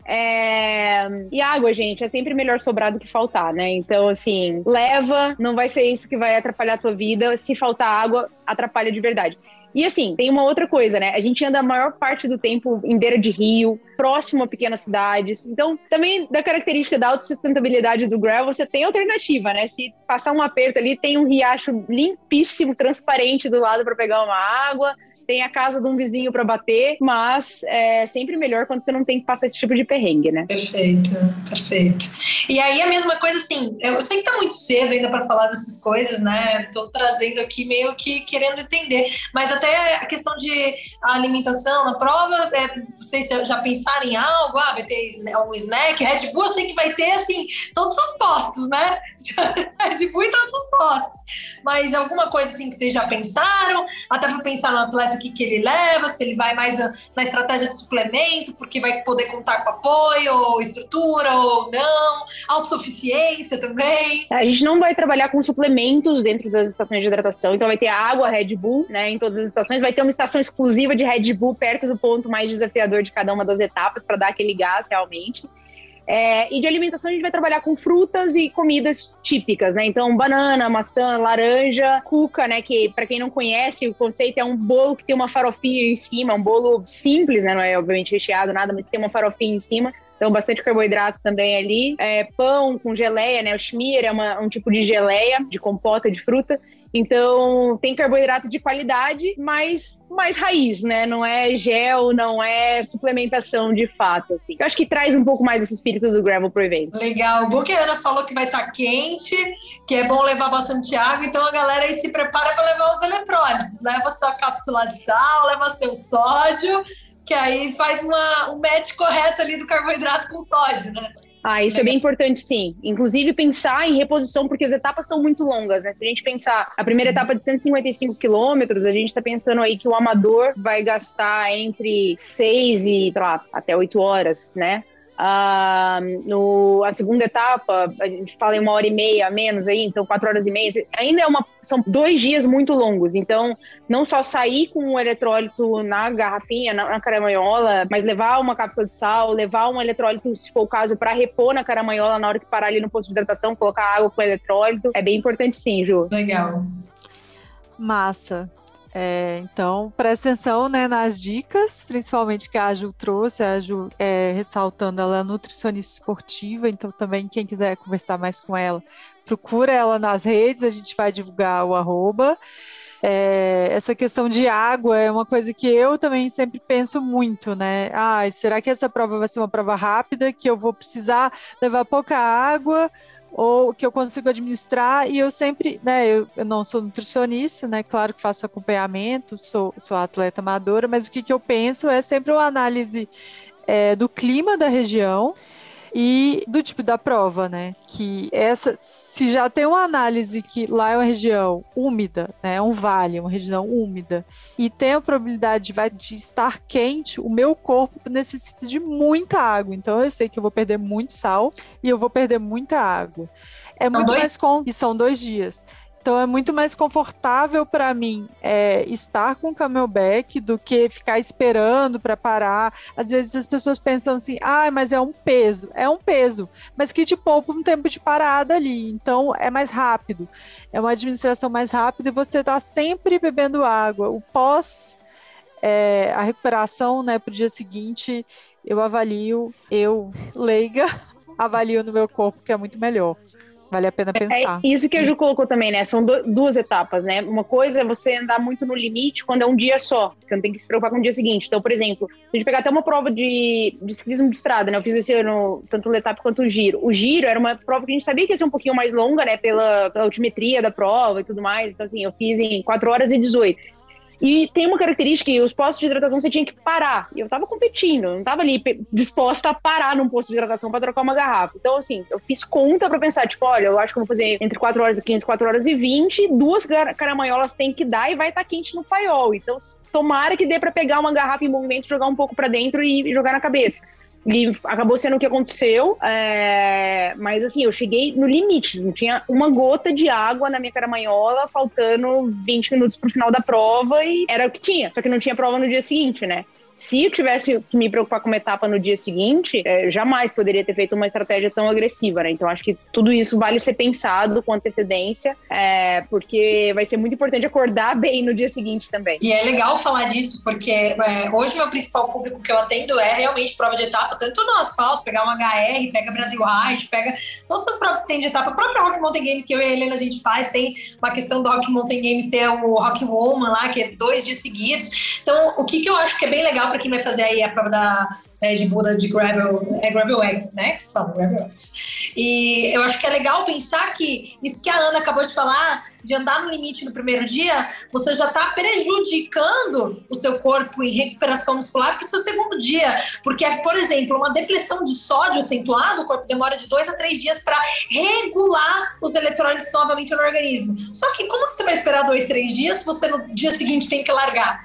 É... E água, gente, é sempre melhor sobrar do que faltar, né? Então, assim, leva, não vai ser isso que vai atrapalhar a tua vida. Se faltar água, atrapalha de verdade. E assim, tem uma outra coisa, né? A gente anda a maior parte do tempo em beira de rio, próximo a pequenas cidades. Então, também da característica da autossustentabilidade do gravel, você tem alternativa, né? Se passar um aperto ali, tem um riacho limpíssimo, transparente do lado para pegar uma água tem a casa de um vizinho para bater, mas é sempre melhor quando você não tem que passar esse tipo de perrengue, né? Perfeito, perfeito. E aí a mesma coisa assim, eu sei que tá muito cedo ainda para falar dessas coisas, né? Tô trazendo aqui meio que querendo entender, mas até a questão de alimentação na prova, é, vocês já pensaram em algo? Ah, vai ter um snack, Red Bull, eu sei que vai ter assim todos os postos, né? Red Bull em todos os postos. Mas alguma coisa assim que vocês já pensaram, até para pensar no atleta o que, que ele leva, se ele vai mais na estratégia de suplemento, porque vai poder contar com apoio, ou estrutura, ou não, autossuficiência também. A gente não vai trabalhar com suplementos dentro das estações de hidratação, então vai ter água Red Bull, né, em todas as estações, vai ter uma estação exclusiva de Red Bull perto do ponto mais desafiador de cada uma das etapas para dar aquele gás realmente. É, e de alimentação a gente vai trabalhar com frutas e comidas típicas, né? Então, banana, maçã, laranja, cuca, né? Que para quem não conhece, o conceito é um bolo que tem uma farofinha em cima, um bolo simples, né? Não é obviamente recheado, nada, mas tem uma farofinha em cima. Então, bastante carboidrato também ali. É, pão com geleia, né? O schmear é uma, um tipo de geleia, de compota de fruta. Então, tem carboidrato de qualidade, mas mais raiz, né? Não é gel, não é suplementação de fato, assim. Eu acho que traz um pouco mais esse espírito do gravel pro evento. Legal. Bom a Ana falou que vai estar tá quente, que é bom levar bastante água, então a galera aí se prepara para levar os eletrôlitos. Leva sua cápsula de sal, leva seu sódio, que aí faz uma, um match correto ali do carboidrato com sódio, né? Ah, isso é bem importante, sim. Inclusive, pensar em reposição, porque as etapas são muito longas, né? Se a gente pensar a primeira etapa de 155 quilômetros, a gente está pensando aí que o amador vai gastar entre 6 e, sei lá, até 8 horas, né? Ah, no, a segunda etapa, a gente fala em uma hora e meia a menos aí, então quatro horas e meia. Ainda é uma, são dois dias muito longos. Então, não só sair com o eletrólito na garrafinha, na, na caramanhola, mas levar uma cápsula de sal, levar um eletrólito, se for o caso, para repor na caramanhola na hora que parar ali no posto de hidratação, colocar água com eletrólito. É bem importante sim, Ju. Legal. Massa. É, então, presta atenção né, nas dicas, principalmente que a Ju trouxe, a Ju é, ressaltando, ela é nutricionista esportiva, então também quem quiser conversar mais com ela, procura ela nas redes, a gente vai divulgar o arroba. É, essa questão de água é uma coisa que eu também sempre penso muito, né? Ah, será que essa prova vai ser uma prova rápida, que eu vou precisar levar pouca água? Ou que eu consigo administrar e eu sempre, né, eu, eu, não sou nutricionista, né, claro que faço acompanhamento, sou, sou atleta amadora, mas o que, que eu penso é sempre uma análise é, do clima da região e do tipo da prova, né? Que essa, se já tem uma análise que lá é uma região úmida, né? É um vale, uma região úmida, e tem a probabilidade de, estar quente, o meu corpo necessita de muita água. Então eu sei que eu vou perder muito sal e eu vou perder muita água. É muito dois... mais com. E são dois dias. Então é muito mais confortável para mim é, estar com o camelback do que ficar esperando para parar. Às vezes as pessoas pensam assim, ah, mas é um peso. É um peso, mas que te poupa um tempo de parada ali. Então é mais rápido. É uma administração mais rápida e você está sempre bebendo água. O pós, é, a recuperação né, para o dia seguinte, eu avalio, eu, leiga, avalio no meu corpo que é muito melhor. Vale a pena é, pensar. É isso que a Ju colocou também, né? São duas etapas, né? Uma coisa é você andar muito no limite quando é um dia só. Você não tem que se preocupar com o dia seguinte. Então, por exemplo, se a gente pegar até uma prova de, de ciclismo de estrada, né? Eu fiz esse ano tanto o etapa quanto o giro. O giro era uma prova que a gente sabia que ia ser um pouquinho mais longa, né? Pela, pela altimetria da prova e tudo mais. Então, assim, eu fiz em 4 horas e 18. E tem uma característica que os postos de hidratação você tinha que parar. E eu tava competindo, não tava ali disposta a parar num posto de hidratação para trocar uma garrafa. Então, assim, eu fiz conta para pensar, tipo, olha, eu acho que eu vou fazer entre 4 horas e 15, 4 horas e 20, duas caramanholas tem que dar e vai estar tá quente no paiol. Então, tomara que dê para pegar uma garrafa em movimento, jogar um pouco para dentro e jogar na cabeça. E acabou sendo o que aconteceu. É... Mas assim, eu cheguei no limite. Não tinha uma gota de água na minha caramanhola, faltando 20 minutos pro final da prova, e era o que tinha. Só que não tinha prova no dia seguinte, né? Se eu tivesse que me preocupar com uma etapa no dia seguinte, é, jamais poderia ter feito uma estratégia tão agressiva, né? Então acho que tudo isso vale ser pensado com antecedência, é, porque vai ser muito importante acordar bem no dia seguinte também. E é legal falar disso, porque é, hoje meu principal público que eu atendo é realmente prova de etapa, tanto no asfalto, pegar um HR, pega Brasil Ride, pega todas as provas que tem de etapa, a própria Rock Mountain Games que eu e a Helena a gente faz, tem uma questão do Rock Mountain Games, tem o Rock Woman lá, que é dois dias seguidos. Então, o que, que eu acho que é bem legal legal para quem vai fazer aí a prova da é, de Buda de Gravel, é Gravel X, né? Que se fala, Gravel X. E eu acho que é legal pensar que isso que a Ana acabou de falar de andar no limite no primeiro dia, você já está prejudicando o seu corpo em recuperação muscular para o seu segundo dia. Porque, por exemplo, uma depressão de sódio acentuado, o corpo demora de dois a três dias para regular os eletrólitos novamente no organismo. Só que como você vai esperar dois, três dias se você no dia seguinte tem que largar?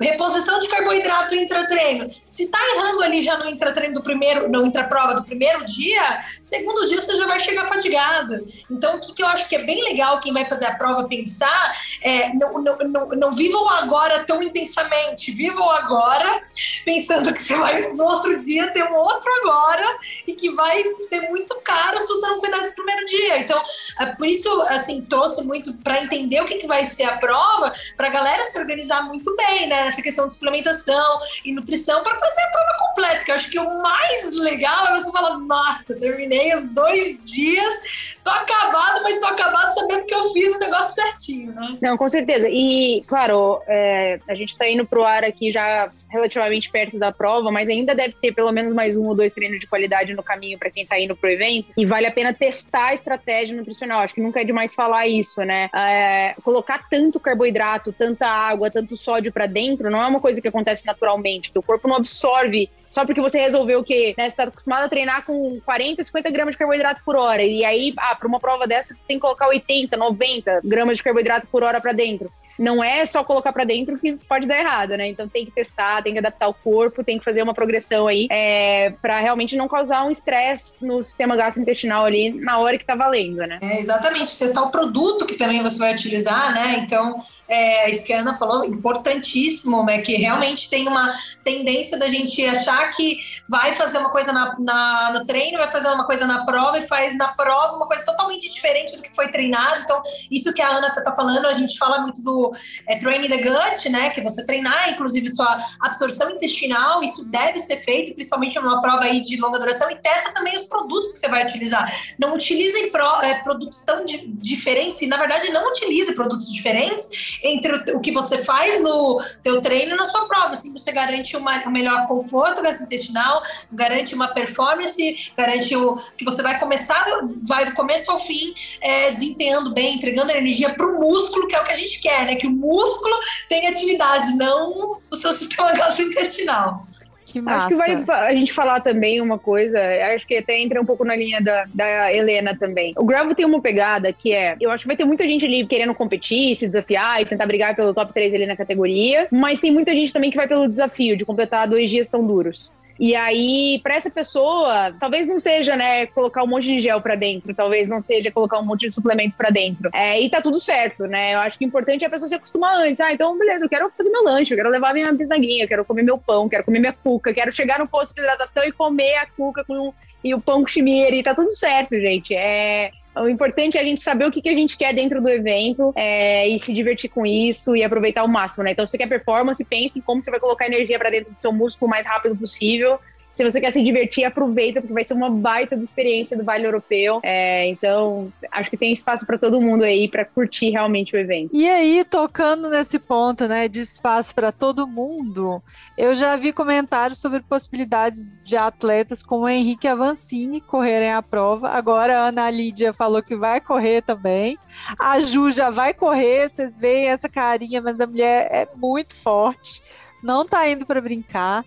Reposição de carboidrato intra-treino. Se está errando ali já no intra-treino do primeiro, no intra-prova do primeiro dia, segundo dia você já vai chegar fadigado. Então, o que, que eu acho que é bem legal quem vai fazer a prova pensar, é, não, não, não, não vivam agora tão intensamente, vivam agora pensando que você vai no outro dia ter um outro agora e que vai ser muito caro se você não cuidar desse primeiro dia. Então, é por isso assim, trouxe muito para entender o que, que vai ser a prova, para galera se organizar muito bem, né? Nessa questão de suplementação e nutrição para fazer a prova completa. Que eu acho que o mais legal é você falar, nossa, terminei os dois dias, tô acabado, mas tô acabado sabendo que eu fiz o negócio certinho, né? Não, com certeza. E, claro, é, a gente tá indo pro ar aqui já relativamente perto da prova, mas ainda deve ter pelo menos mais um ou dois treinos de qualidade no caminho para quem tá indo pro evento. E vale a pena testar a estratégia nutricional. Acho que nunca é demais falar isso, né? É, colocar tanto carboidrato, tanta água, tanto sódio para dentro não é uma coisa que acontece naturalmente. O corpo não absorve só porque você resolveu que né, você tá acostumado a treinar com 40, 50 gramas de carboidrato por hora. E aí, ah, para uma prova dessa, você tem que colocar 80, 90 gramas de carboidrato por hora para dentro. Não é só colocar para dentro que pode dar errado, né? Então tem que testar, tem que adaptar o corpo, tem que fazer uma progressão aí é, para realmente não causar um estresse no sistema gastrointestinal ali na hora que tá valendo, né? É, exatamente, testar o produto que também você vai utilizar, né? Então, é, isso que a Ana falou, importantíssimo, né? Que realmente tem uma tendência da gente achar que vai fazer uma coisa na, na, no treino, vai fazer uma coisa na prova e faz na prova uma coisa totalmente diferente do que foi treinado. Então, isso que a Ana tá, tá falando, a gente fala muito do é, training the gut, né? Que você treinar, inclusive, sua absorção intestinal, isso deve ser feito, principalmente numa prova aí de longa duração, e testa também os produtos que você vai utilizar. Não utilizem pro, é, produtos tão di diferentes, e na verdade não utilize produtos diferentes entre o, o, que você faz no teu treino e na sua prova. Assim você garante uma, um melhor conforto gastrointestinal, garante uma performance, garante o que você vai começar, vai do começo ao fim, é, desempenhando bem, entregando energia para o músculo, que é o que a gente quer, né? Que o músculo tenha atividade, não o seu sistema gastrointestinal. Que massa. Acho que vai a gente falar também uma coisa, acho que até entra um pouco na linha da, da Helena também. O Gravel tem uma pegada que é, eu acho que vai ter muita gente ali querendo competir, se desafiar e tentar brigar pelo top 3 ali na categoria, mas tem muita gente também que vai pelo desafio de completar dois dias tão duros. E aí, para essa pessoa, talvez não seja, né, colocar um monte de gel para dentro, talvez não seja colocar um monte de suplemento para dentro. É, e tá tudo certo, né? Eu acho que o importante é a pessoa se acostumar antes. Ah, então, beleza, eu quero fazer meu lanche, eu quero levar minha bisnaguinha, eu quero comer meu pão, quero comer minha cuca, quero chegar no posto de hidratação e comer a cuca com e o pão com chimiri, tá tudo certo, gente. É, o importante é a gente saber o que, que a gente quer dentro do evento é, e se divertir com isso e aproveitar ao máximo, né? Então, se você quer performance, pense em como você vai colocar energia para dentro do seu músculo o mais rápido possível se você quer se divertir, aproveita, porque vai ser uma baita de experiência do Vale Europeu. É, então, acho que tem espaço para todo mundo aí para curtir realmente o evento. E aí, tocando nesse ponto, né, de espaço para todo mundo, eu já vi comentários sobre possibilidades de atletas como o Henrique Avancini correrem a prova. Agora a Ana Lídia falou que vai correr também. A Ju já vai correr, vocês veem essa carinha, mas a mulher é muito forte, não tá indo para brincar.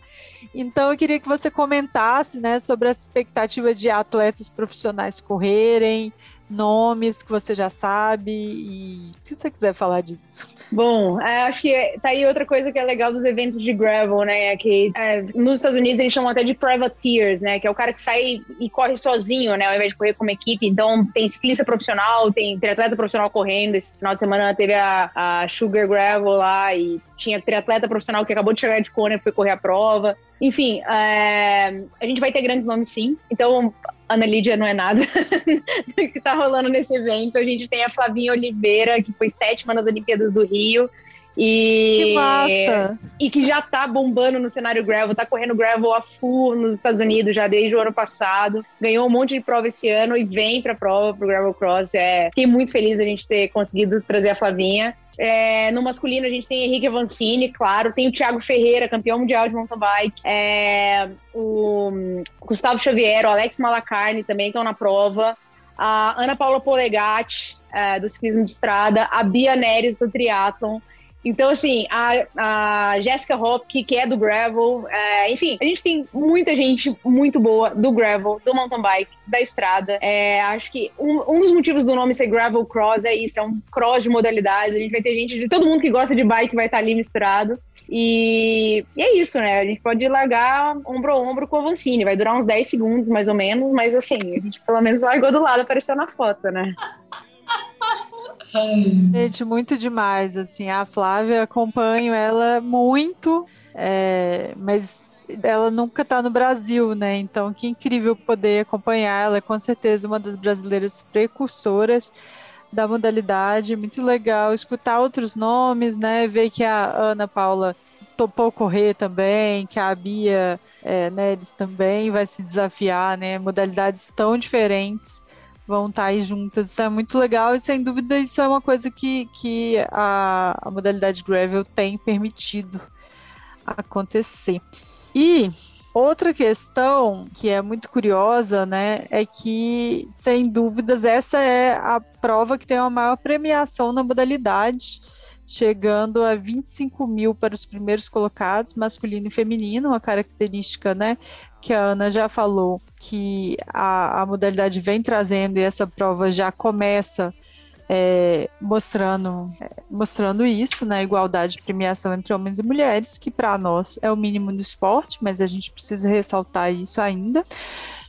Então eu queria que você comentasse, né, sobre essa expectativa de atletas profissionais correrem, nomes que você já sabe e o que você quiser falar disso. Bom, é, acho que tá aí outra coisa que é legal dos eventos de gravel, né? É que é, nos Estados Unidos eles chamam até de privateers, né? Que é o cara que sai e corre sozinho, né? Ao invés de correr como equipe. Então tem ciclista profissional, tem triatleta profissional correndo. Esse final de semana teve a, a Sugar Gravel lá e tinha triatleta profissional que acabou de chegar de Kona e foi correr a prova. Enfim, é, a gente vai ter grandes nomes sim. Então, Ana Lídia não é nada que tá rolando nesse evento. A gente tem a Flavinha Oliveira, que foi sétima nas Olimpíadas do Rio. E, que massa! E que já tá bombando no cenário gravel, tá correndo gravel a full nos Estados Unidos já desde o ano passado. Ganhou um monte de prova esse ano e vem pra prova, pro Gravel Cross. É, fiquei muito feliz da gente ter conseguido trazer a Flavinha. É, no masculino, a gente tem Henrique Avancini, claro. Tem o Thiago Ferreira, campeão mundial de mountain bike. É, o Gustavo Xavier, o Alex Malacarne também estão na prova. A Ana Paula Polegatti, é, do ciclismo de estrada. A Bia Neres, do triatlon. Então, assim, a, a Jéssica Hopke, que é do Gravel, é, enfim, a gente tem muita gente muito boa do Gravel, do mountain bike, da estrada. É, acho que um, um, dos motivos do nome ser Gravel Cross é isso, é um cross de modalidades. A gente vai ter gente de todo mundo que gosta de bike vai estar ali misturado. E, e, é isso, né? A gente pode largar ombro a ombro com o Avancini. Vai durar uns 10 segundos, mais ou menos, mas assim, a gente pelo menos largou do lado, apareceu na foto, né? Gente, muito demais, assim, a Flávia, acompanho ela muito, é, mas ela nunca está no Brasil, né? Então, que incrível poder acompanhar ela, é com certeza uma das brasileiras precursoras da modalidade, muito legal escutar outros nomes, né? Ver que a Ana Paula topou correr também, que a Bia é, Neres também vai se desafiar, né? Modalidades tão diferentes vão estar aí juntas. Isso é muito legal e, sem dúvida, isso é uma coisa que, que a, a modalidade gravel tem permitido acontecer. E outra questão que é muito curiosa, né, é que, sem dúvidas, essa é a prova que tem a maior premiação na modalidade chegando a 25 mil para os primeiros colocados, masculino e feminino, uma característica, né, que a Ana já falou, que a, a modalidade vem trazendo e essa prova já começa é, mostrando, é, mostrando isso, né? Igualdade de premiação entre homens e mulheres, que para nós é o mínimo do esporte, mas a gente precisa ressaltar isso ainda.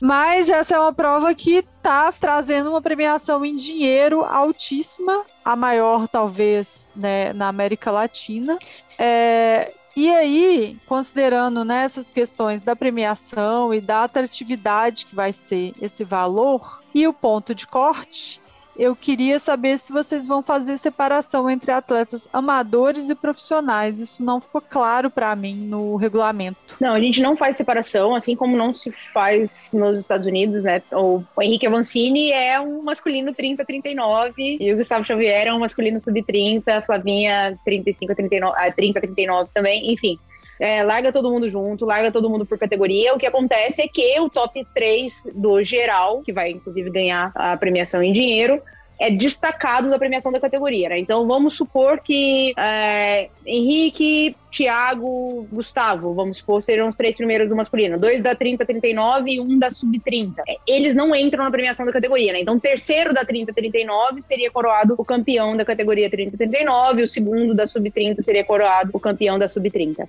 Mas essa é uma prova que está trazendo uma premiação em dinheiro altíssima, a maior, talvez, né, na América Latina. É, e aí, considerando né, essas questões da premiação e da atratividade que vai ser esse valor e o ponto de corte, eu queria saber se vocês vão fazer separação entre atletas amadores e profissionais. Isso não ficou claro para mim no regulamento. Não, a gente não faz separação, assim como não se faz nos Estados Unidos, né? O, Henrique Avancini é um masculino 30-39 e o Gustavo Xavier é um masculino sub-30, a Flavinha 35-39, 30-39 também, enfim. É, larga todo mundo junto, larga todo mundo por categoria. O que acontece é que o top 3 do geral, que vai inclusive ganhar a premiação em dinheiro, é destacado da premiação da categoria. Né? Então vamos supor que é, Henrique, Thiago, Gustavo, vamos supor, serão os três primeiros do masculino, dois da 30-39 e um da sub-30. É, eles não entram na premiação da categoria, né? Então, o terceiro da 30-39 seria coroado o campeão da categoria 30-39, o segundo da sub-30 seria coroado o campeão da sub-30.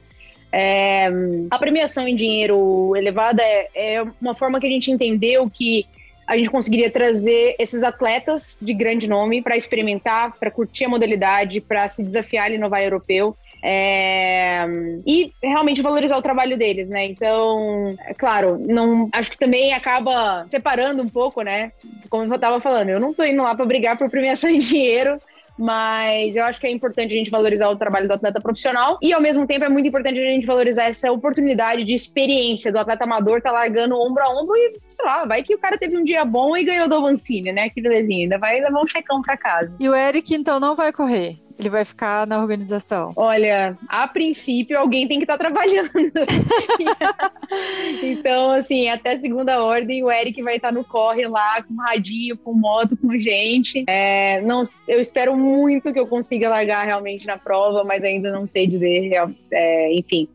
É, a premiação em dinheiro elevada é, é uma forma que a gente entendeu que a gente conseguiria trazer esses atletas de grande nome para experimentar, para curtir a modalidade, para se desafiar ali no vai europeu. É, e realmente valorizar o trabalho deles, né? Então, é claro, não acho que também acaba separando um pouco, né? Como eu estava falando, eu não estou indo lá para brigar por premiação em dinheiro, mas eu acho que é importante a gente valorizar o trabalho do atleta profissional e ao mesmo tempo é muito importante a gente valorizar essa oportunidade de experiência do atleta amador tá largando ombro a ombro e, sei lá, vai que o cara teve um dia bom e ganhou do Avancini, né? Que belezinha, ainda vai levar um checão pra casa. E o Eric, então, não vai correr? Ele vai ficar na organização? Olha, a princípio alguém tem que estar tá trabalhando. então, assim, até segunda ordem, o Eric vai estar tá no corre lá, com radinho, com moto, com gente. É, não, eu espero muito que eu consiga largar realmente na prova, mas ainda não sei dizer, é, enfim.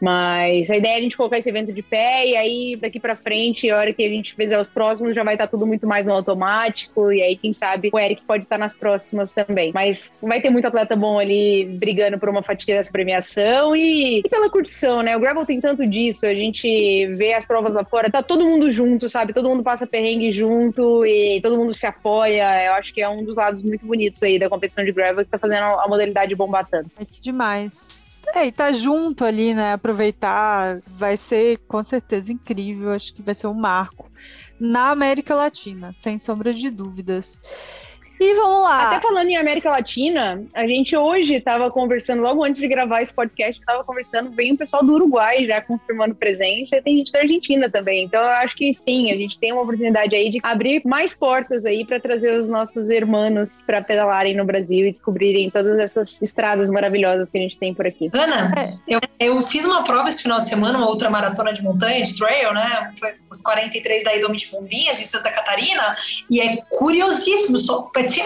Mas a ideia é a gente colocar esse evento de pé e aí daqui para frente, a hora que a gente fizer os próximos, já vai estar tá tudo muito mais no automático. E aí, quem sabe, o Eric pode estar tá nas próximas também. Mas vai ter muito atleta bom ali brigando por uma fatia dessa premiação e, e pela curtição, né? O Gravel tem tanto disso. A gente vê as provas lá fora, tá todo mundo junto, sabe? Todo mundo passa perrengue junto e todo mundo se apoia. Eu acho que é um dos lados muito bonitos aí da competição de Gravel que tá fazendo a modalidade bombar tanto. É demais. É, e tá junto ali, né? Aproveitar vai ser com certeza incrível. Acho que vai ser um marco na América Latina, sem sombra de dúvidas. E vamos lá. Até falando em América Latina, a gente hoje estava conversando, logo antes de gravar esse podcast, estava conversando, vem o pessoal do Uruguai já confirmando presença e tem gente da Argentina também. Então eu acho que sim, a gente tem uma oportunidade aí de abrir mais portas aí para trazer os nossos irmãos para pedalarem no Brasil e descobrirem todas essas estradas maravilhosas que a gente tem por aqui. Ana, é. eu, eu fiz uma prova esse final de semana, uma outra maratona de montanha, de trail, né? Foi os 43 da Idome de Bombinhas, em Santa Catarina, e é curiosíssimo, só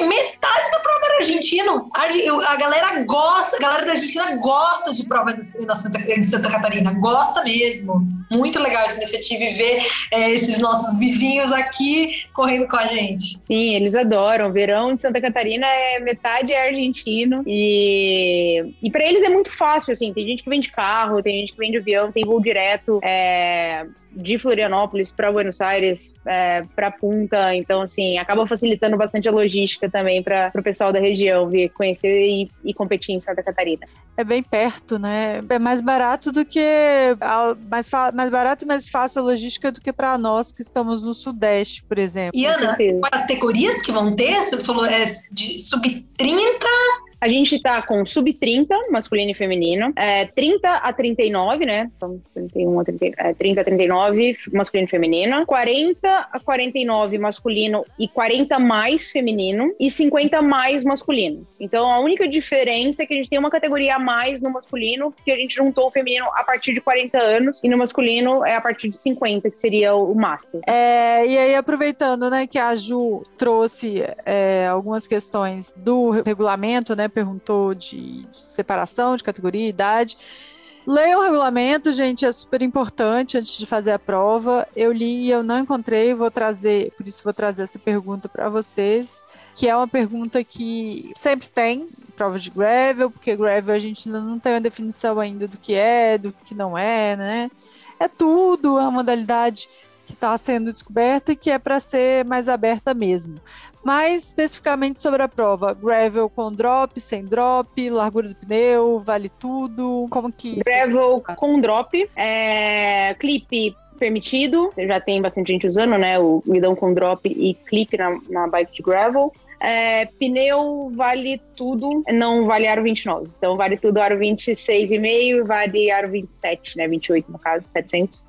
metade da prova era argentino. A, a, galera gosta, a galera da Argentina gosta de prova na Santa, em Santa Catarina, gosta mesmo. Muito legal essa iniciativa e ver é, esses nossos vizinhos aqui correndo com a gente. Sim, eles adoram. Verão de Santa Catarina é metade é argentino e, e para eles é muito fácil, assim. Tem gente que vem de carro, tem gente que vem de avião, tem voo direto. É, de Florianópolis para Buenos Aires, é, para Punta. Então, assim, acaba facilitando bastante a logística também para o pessoal da região vir conhecer e, e, competir em Santa Catarina. É bem perto, né? É mais barato do que. Mais, mais barato e mais fácil a logística do que para nós que estamos no Sudeste, por exemplo. E Ana, categorias que vão ter? Você falou é de sub-30 a gente tá com sub-30, masculino e feminino, é, 30 a 39, né? Então, 31 a 30, é, 30 a 39, masculino e feminino, 40 a 49, masculino e 40 mais feminino, e 50 mais masculino. Então, a única diferença é que a gente tem uma categoria a mais no masculino, que a gente juntou o feminino a partir de 40 anos, e no masculino é a partir de 50, que seria o Master. É, e aí, aproveitando, né, que a Ju trouxe é, algumas questões do regulamento, né? Perguntou de separação de categoria, idade. Leia o regulamento, gente, é super importante antes de fazer a prova. Eu li e eu não encontrei, vou trazer, por isso vou trazer essa pergunta para vocês, que é uma pergunta que sempre tem provas de gravel, porque gravel a gente ainda não tem uma definição ainda do que é, do que não é, né? É tudo, é uma modalidade que está sendo descoberta e que é para ser mais aberta mesmo. Mais especificamente sobre a prova, gravel com drop, sem drop, largura do pneu, vale tudo, como que... Gravel com drop, é, clipe permitido, já tem bastante gente usando, né, o guidão com drop e clipe na, na bike de gravel. É, pneu vale tudo, não vale aro 29. Então vale tudo aro 26,5 e vale aro 27, né, 28 no caso, 700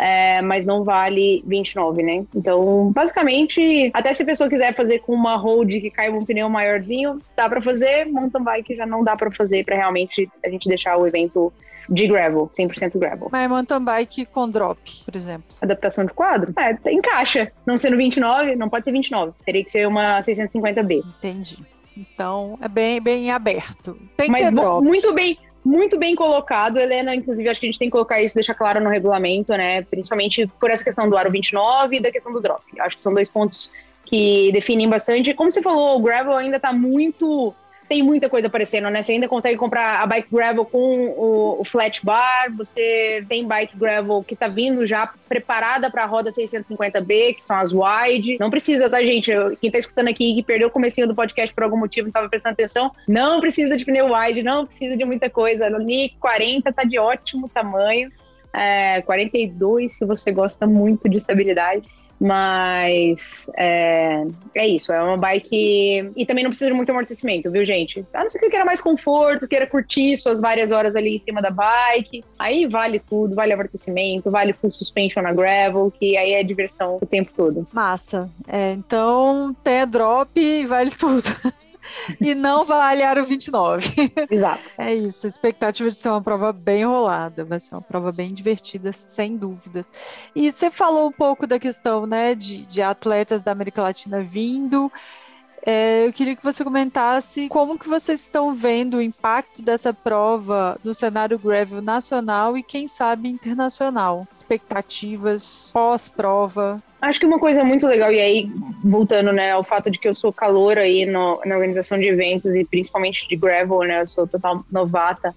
é, mas não vale 29, né? Então, basicamente, até se a pessoa quiser fazer com uma road que cai um pneu maiorzinho, dá para fazer, mountain bike já não dá para fazer para realmente a gente deixar o evento de gravel, 100% gravel. Mas mountain bike com drop, por exemplo. Adaptação de quadro? É, encaixa. Não sendo 29, não pode ser 29. Teria que ser uma 650B. Entendi. Então, é bem, bem aberto. Tem Mas que ter drop. muito bem, muito bem colocado, Helena. Inclusive, acho que a gente tem que colocar isso, deixar claro no regulamento, né? Principalmente por essa questão do aro 29 e da questão do drop. Acho que são dois pontos que definem bastante. Como você falou, o gravel ainda está muito tem muita coisa aparecendo, né? Você ainda consegue comprar a bike gravel com o, o flat bar, você tem bike gravel que tá vindo já preparada para a roda 650B, que são as wide. Não precisa, tá, gente? Quem tá escutando aqui que perdeu o comecinho do podcast por algum motivo, não tava prestando atenção, não precisa de pneu wide, não precisa de muita coisa. No NIC 40 tá de ótimo tamanho. É, 42 se você gosta muito de estabilidade. Mas é, é, isso, é uma bike. E também não precisa de muito amortecimento, viu, gente? A não ser que queira mais conforto, queira curtir suas várias horas ali em cima da bike. Aí vale tudo, vale amortecimento, vale full suspension na gravel, que aí é diversão o tempo todo. Massa. É, então tem a drop e vale tudo. e não vale aro 29. Exato. É isso, a expectativa de ser uma prova bem rolada, vai ser uma prova bem divertida, sem dúvidas. E você falou um pouco da questão, né, de, de atletas da América Latina vindo, é, eu queria que você comentasse como que vocês estão vendo o impacto dessa prova no cenário gravel nacional e quem sabe internacional. Expectativas pós-prova. Acho que uma coisa muito legal, e aí, voltando né, ao fato de que eu sou calor aí no, na organização de eventos e principalmente de gravel, né? Eu sou total novata.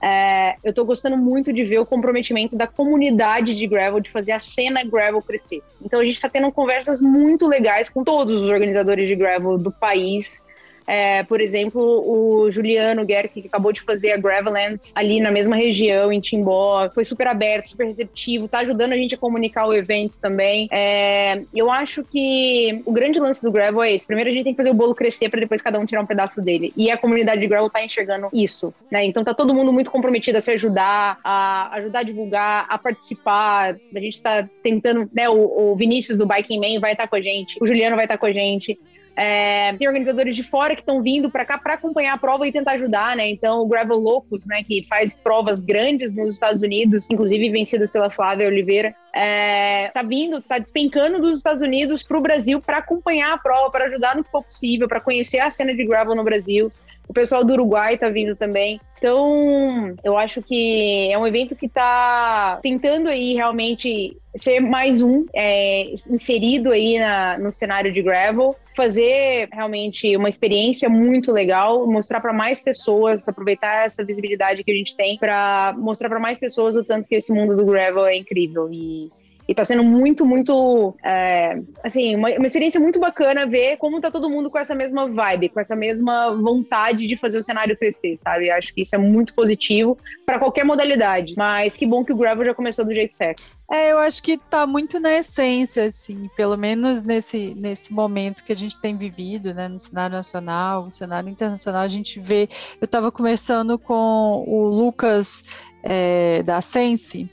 É, eu tô gostando muito de ver o comprometimento da comunidade de gravel, de fazer a cena gravel crescer. Então a gente está tendo conversas muito legais com todos os organizadores de gravel do país, é, por exemplo, o Juliano Guerra, que acabou de fazer a Gravellands ali na mesma região, em Timbó, foi super aberto, super receptivo, tá ajudando a gente a comunicar o evento também. É, eu acho que o grande lance do Gravel é esse. Primeiro a gente tem que fazer o bolo crescer para depois cada um tirar um pedaço dele. E a comunidade de Gravel tá enxergando isso, né? Então tá todo mundo muito comprometido a se ajudar, a ajudar a divulgar, a participar. A gente tá tentando, né? O, o Vinícius do Biking Man vai estar tá com a gente, o Juliano vai estar tá com a gente. É, tem organizadores de fora que estão vindo para cá para acompanhar a prova e tentar ajudar, né? Então, o Gravel Locus, né, que faz provas grandes nos Estados Unidos, inclusive vencidas pela Flávia Oliveira, é, tá vindo, tá despencando dos Estados Unidos para o Brasil para acompanhar a prova, para ajudar no que for possível, para conhecer a cena de gravel no Brasil. O pessoal do Uruguai tá vindo também. Então, eu acho que é um evento que tá tentando aí realmente ser mais um é, inserido aí na, no cenário de gravel, fazer realmente uma experiência muito legal, mostrar para mais pessoas, aproveitar essa visibilidade que a gente tem para mostrar para mais pessoas o tanto que esse mundo do gravel é incrível e e tá sendo muito, muito, é, assim, uma, uma, experiência muito bacana ver como tá todo mundo com essa mesma vibe, com essa mesma vontade de fazer o cenário crescer, sabe? Acho que isso é muito positivo para qualquer modalidade. Mas que bom que o Gravel já começou do jeito certo. É, eu acho que tá muito na essência, assim, pelo menos nesse, nesse momento que a gente tem vivido, né, no cenário nacional, no cenário internacional, a gente vê. Eu estava conversando com o Lucas é, da Sense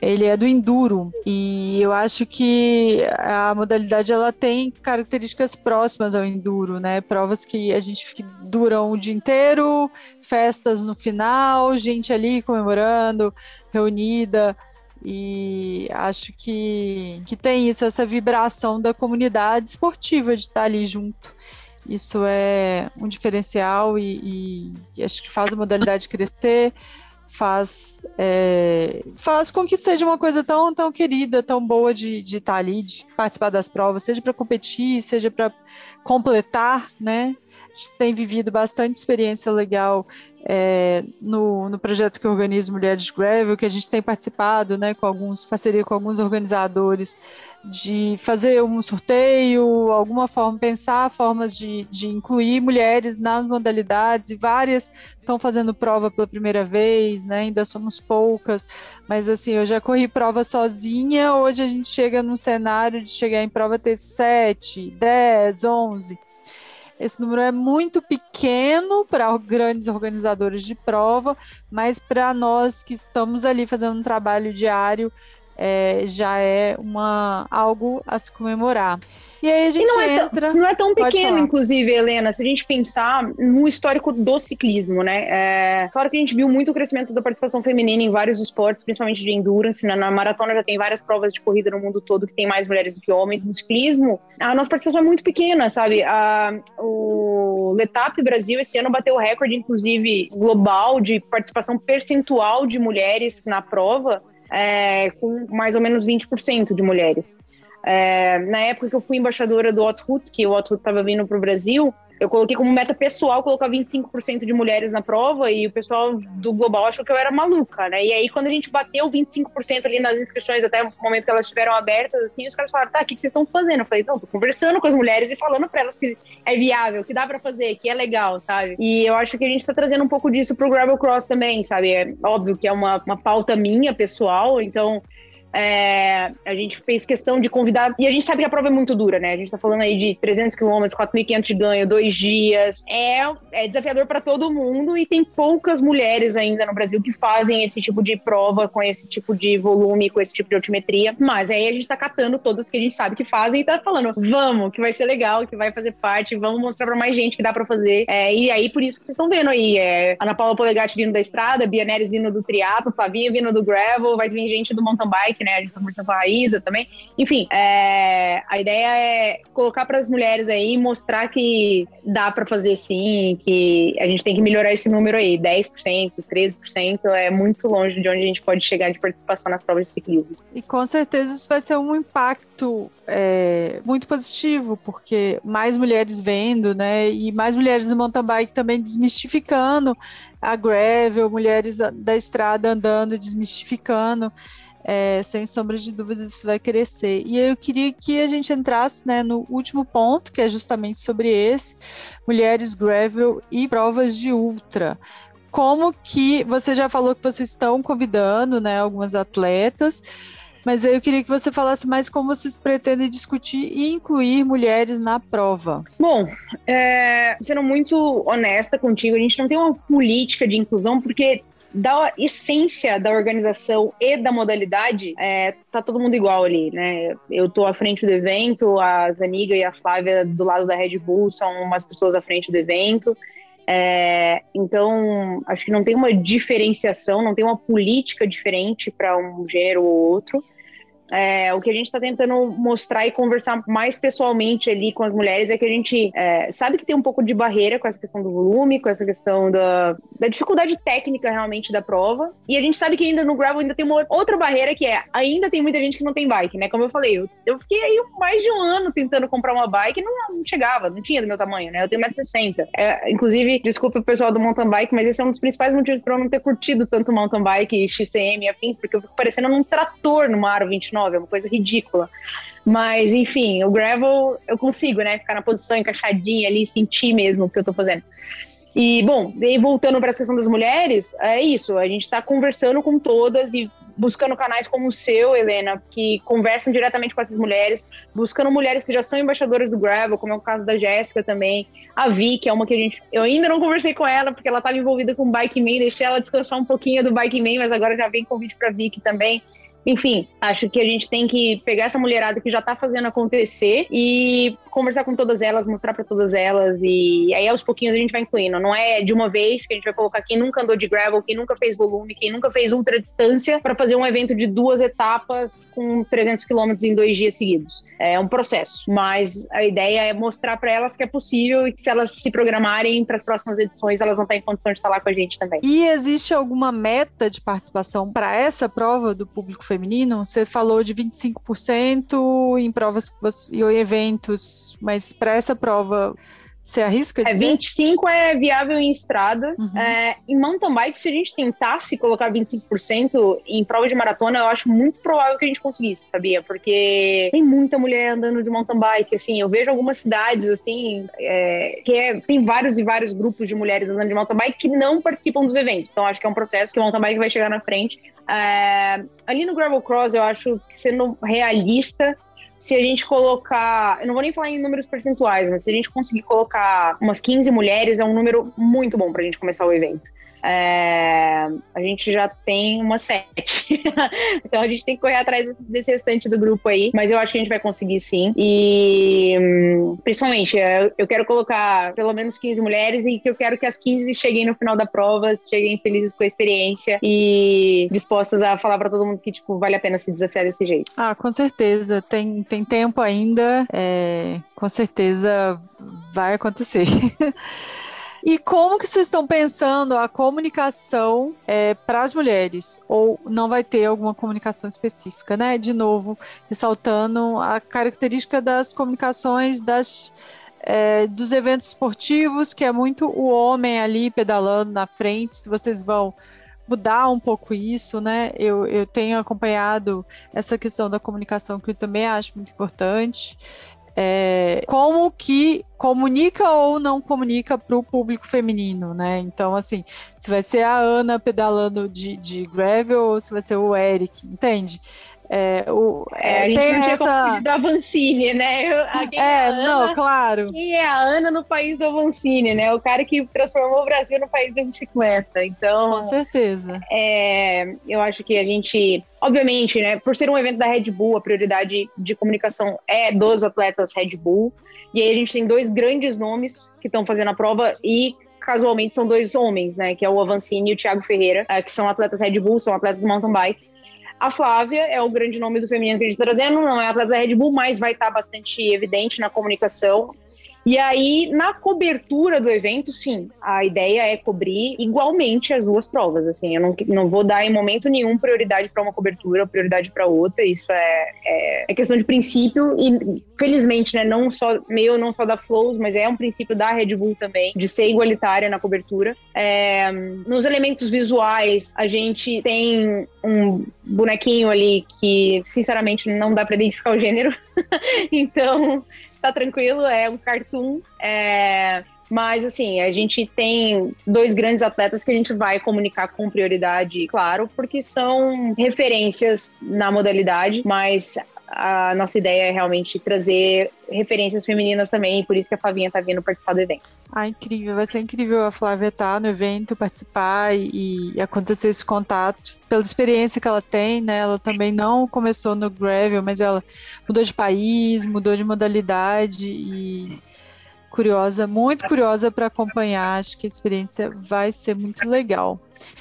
ele é do enduro e eu acho que a modalidade ela tem características próximas ao enduro, né? Provas que a gente fica, duram o dia inteiro, festas no final, gente ali comemorando, reunida. E acho que, que tem isso, essa vibração da comunidade esportiva de estar ali junto. Isso é um diferencial e, e, e acho que faz a modalidade crescer faz, é, faz com que seja uma coisa tão, tão querida, tão boa de estar tá ali, de participar das provas, seja para competir, seja para completar, né? Tem vivido bastante experiência legal é, no, no projeto que organiza Mulheres Gravel, que a gente tem participado, né, com alguns, parceria com alguns organizadores, de fazer um sorteio, alguma forma, pensar formas de, de incluir mulheres nas modalidades, e várias estão fazendo prova pela primeira vez, né, ainda somos poucas, mas assim, eu já corri prova sozinha, hoje a gente chega num cenário de chegar em prova ter 7, 10, 11, esse número é muito pequeno para grandes organizadores de prova, mas para nós que estamos ali fazendo um trabalho diário, é, já é uma, algo a se comemorar. E aí a gente não entra. É não é tão pequeno, inclusive, Helena, se a gente pensar no histórico do ciclismo, né? É, claro que a gente viu muito o crescimento da participação feminina em vários esportes, principalmente de endurance. Né? Na maratona já tem várias provas de corrida no mundo todo que tem mais mulheres do que homens. No ciclismo, a nossa participação é muito pequena, sabe? A, o Letap Brasil esse ano bateu o recorde, inclusive, global de participação percentual de mulheres na prova. É, com mais ou menos 20% de mulheres. É, na época que eu fui embaixadora do Outhoot, que o Outhoot estava vindo para o Brasil, eu coloquei como meta pessoal colocar 25% de mulheres na prova e o pessoal do Global achou que eu era maluca, né? E aí, quando a gente bateu 25% ali nas inscrições, até o momento que elas estiveram abertas, assim, os caras falaram, tá, o que vocês estão fazendo? Eu falei, não, tô conversando com as mulheres e falando para elas que é viável, que dá para fazer, que é legal, sabe? E eu acho que a gente tá trazendo um pouco disso pro Gravel Cross também, sabe? É óbvio que é uma, uma pauta minha, pessoal, então é, a gente fez questão de convidar. E a gente sabe que a prova é muito dura, né? A gente tá falando aí de 300 quilômetros, 4.500 de ganho, dois dias. É, é desafiador para todo mundo e tem poucas mulheres ainda no Brasil que fazem esse tipo de prova com esse tipo de volume, com esse tipo de altimetria. Mas aí a gente tá catando todas que a gente sabe que fazem e tá falando, vamos, que vai ser legal, que vai fazer parte, vamos mostrar para mais gente que dá para fazer. É, e aí, por isso que vocês estão vendo aí, é, Ana Paula Polegatti vindo da estrada, Bia Neres vindo do triatlo, Flavinha vindo do gravel, vai vir gente do mountain bike né? A gente conversando com a Isa também. Enfim, é, a ideia é colocar para as mulheres aí, mostrar que dá para fazer sim, que a gente tem que melhorar esse número aí. 10%, 13% é muito longe de onde a gente pode chegar de participação nas provas de ciclismo. E com certeza isso vai ser um impacto é, muito positivo, porque mais mulheres vendo, né? E mais mulheres no mountain bike também desmistificando a gravel, mulheres da estrada andando, desmistificando é, sem sombra de dúvidas isso vai crescer. E eu queria que a gente entrasse né, no último ponto, que é justamente sobre esse, mulheres gravel e provas de ultra. Como que você já falou que vocês estão convidando né, algumas atletas, mas eu queria que você falasse mais como vocês pretendem discutir e incluir mulheres na prova. Bom, é, sendo muito honesta contigo, a gente não tem uma política de inclusão porque da essência da organização e da modalidade, é, tá todo mundo igual ali, né? Eu tô à frente do evento, a Zaniga e a Flávia do lado da Red Bull são umas pessoas à frente do evento. É, então, acho que não tem uma diferenciação, não tem uma política diferente para um gênero ou outro. É, o que a gente está tentando mostrar e conversar mais pessoalmente ali com as mulheres é que a gente é, sabe que tem um pouco de barreira com essa questão do volume, com essa questão da, da, dificuldade técnica realmente da prova. E a gente sabe que ainda no gravel ainda tem uma outra barreira que é ainda tem muita gente que não tem bike, né? Como eu falei, eu, eu fiquei aí mais de um ano tentando comprar uma bike e não, não chegava, não tinha do meu tamanho, né? Eu tenho 1,60m. É, inclusive, desculpa o pessoal do mountain bike, mas esse é um dos principais motivos para eu não ter curtido tanto mountain bike, XCM e afins, porque eu fico parecendo um trator no Aro 29 é uma coisa ridícula. Mas, enfim, o gravel eu consigo, né? Ficar na posição encaixadinha ali, sentir mesmo o que eu tô fazendo. E, bom, e voltando para a questão das mulheres, é isso. A gente está conversando com todas e buscando canais como o seu, Helena, que conversam diretamente com essas mulheres, buscando mulheres que já são embaixadoras do Gravel, como é o caso da Jéssica também, a Vi, que é uma que a gente. Eu ainda não conversei com ela, porque ela estava envolvida com o Bike Man, deixei ela descansar um pouquinho do Bike Man, mas agora já vem convite para a Vicky também enfim, acho que a gente tem que pegar essa mulherada que já tá fazendo acontecer e conversar com todas elas, mostrar para todas elas e aí aos pouquinhos a gente vai incluindo. Não é de uma vez que a gente vai colocar quem nunca andou de gravel, quem nunca fez volume, quem nunca fez ultra distância para fazer um evento de duas etapas com 300 quilômetros em dois dias seguidos. É um processo, mas a ideia é mostrar para elas que é possível e que se elas se programarem para as próximas edições, elas vão estar em condição de estar lá com a gente também. E existe alguma meta de participação para essa prova do público feminino? Você falou de 25% em provas e eventos, mas para essa prova você arrisca dizer? É, 25 é viável em estrada. Uhum. É, em mountain bike, se a gente tentasse colocar 25% em prova de maratona, eu acho muito provável que a gente conseguisse, sabia? Porque tem muita mulher andando de mountain bike, assim, eu vejo algumas cidades, assim, é, que é, tem vários e vários grupos de mulheres andando de mountain bike que não participam dos eventos. Então, acho que é um processo que o mountain bike vai chegar na frente. É, ali no gravel cross, eu acho que sendo realista, se a gente colocar, eu não vou nem falar em números percentuais, mas se a gente conseguir colocar umas 15 mulheres, é um número muito bom para a gente começar o evento. É, a gente já tem uma sete. então a gente tem que correr atrás desse, desse, restante do grupo aí. Mas eu acho que a gente vai conseguir sim. E principalmente, eu, eu quero colocar pelo menos 15 mulheres e que eu quero que as 15 cheguem no final da prova, cheguem felizes com a experiência e dispostas a falar para todo mundo que tipo, vale a pena se desafiar desse jeito. Ah, com certeza. Tem, tem tempo ainda. É, com certeza vai acontecer. E como que vocês estão pensando a comunicação é, para as mulheres? Ou não vai ter alguma comunicação específica, né? De novo, ressaltando a característica das comunicações das, é, dos eventos esportivos, que é muito o homem ali pedalando na frente. Se vocês vão mudar um pouco isso, né? Eu, eu tenho acompanhado essa questão da comunicação que eu também acho muito importante é, como que comunica ou não comunica para o público feminino, né? Então, assim, se vai ser a Ana pedalando de, de gravel ou se vai ser o Eric, entende? É, o, é, a gente tem não tinha essa... da Avancini, né? é, é Ana, não, claro. Quem é a Ana no país do Avancini, né? O cara que transformou o Brasil no país da bicicleta. Então, com certeza. É, eu acho que a gente, obviamente, né? Por ser um evento da Red Bull, a prioridade de comunicação é dos atletas Red Bull. E aí a gente tem dois grandes nomes que estão fazendo a prova e casualmente são dois homens, né? Que é o Avancini e o Thiago Ferreira, é, que são atletas Red Bull, são atletas de mountain bike. A Flávia é o grande nome do feminino que a gente está trazendo, não é atleta da Red Bull, mas vai estar tá bastante evidente na comunicação. E aí, na cobertura do evento, sim, a ideia é cobrir igualmente as duas provas. Assim, eu não, não vou dar em momento nenhum prioridade para uma cobertura, prioridade para outra. Isso é, é, é, questão de princípio e, felizmente, né, não só meu, não só da Flows, mas é um princípio da Red Bull também, de ser igualitária na cobertura. É, nos elementos visuais, a gente tem um bonequinho ali que, sinceramente, não dá para identificar o gênero. então, tá tranquilo, é um cartoon. É... Mas, assim, a gente tem dois grandes atletas que a gente vai comunicar com prioridade, claro, porque são referências na modalidade, mas a nossa ideia é realmente trazer referências femininas também, e por isso que a Flavinha tá vindo participar do evento. Ah, incrível, vai ser incrível a Flávia estar tá no evento, participar e, e, acontecer esse contato. Pela experiência que ela tem, né? Ela também não começou no gravel, mas ela mudou de país, mudou de modalidade e curiosa, muito curiosa para acompanhar. Acho que a experiência vai ser muito legal.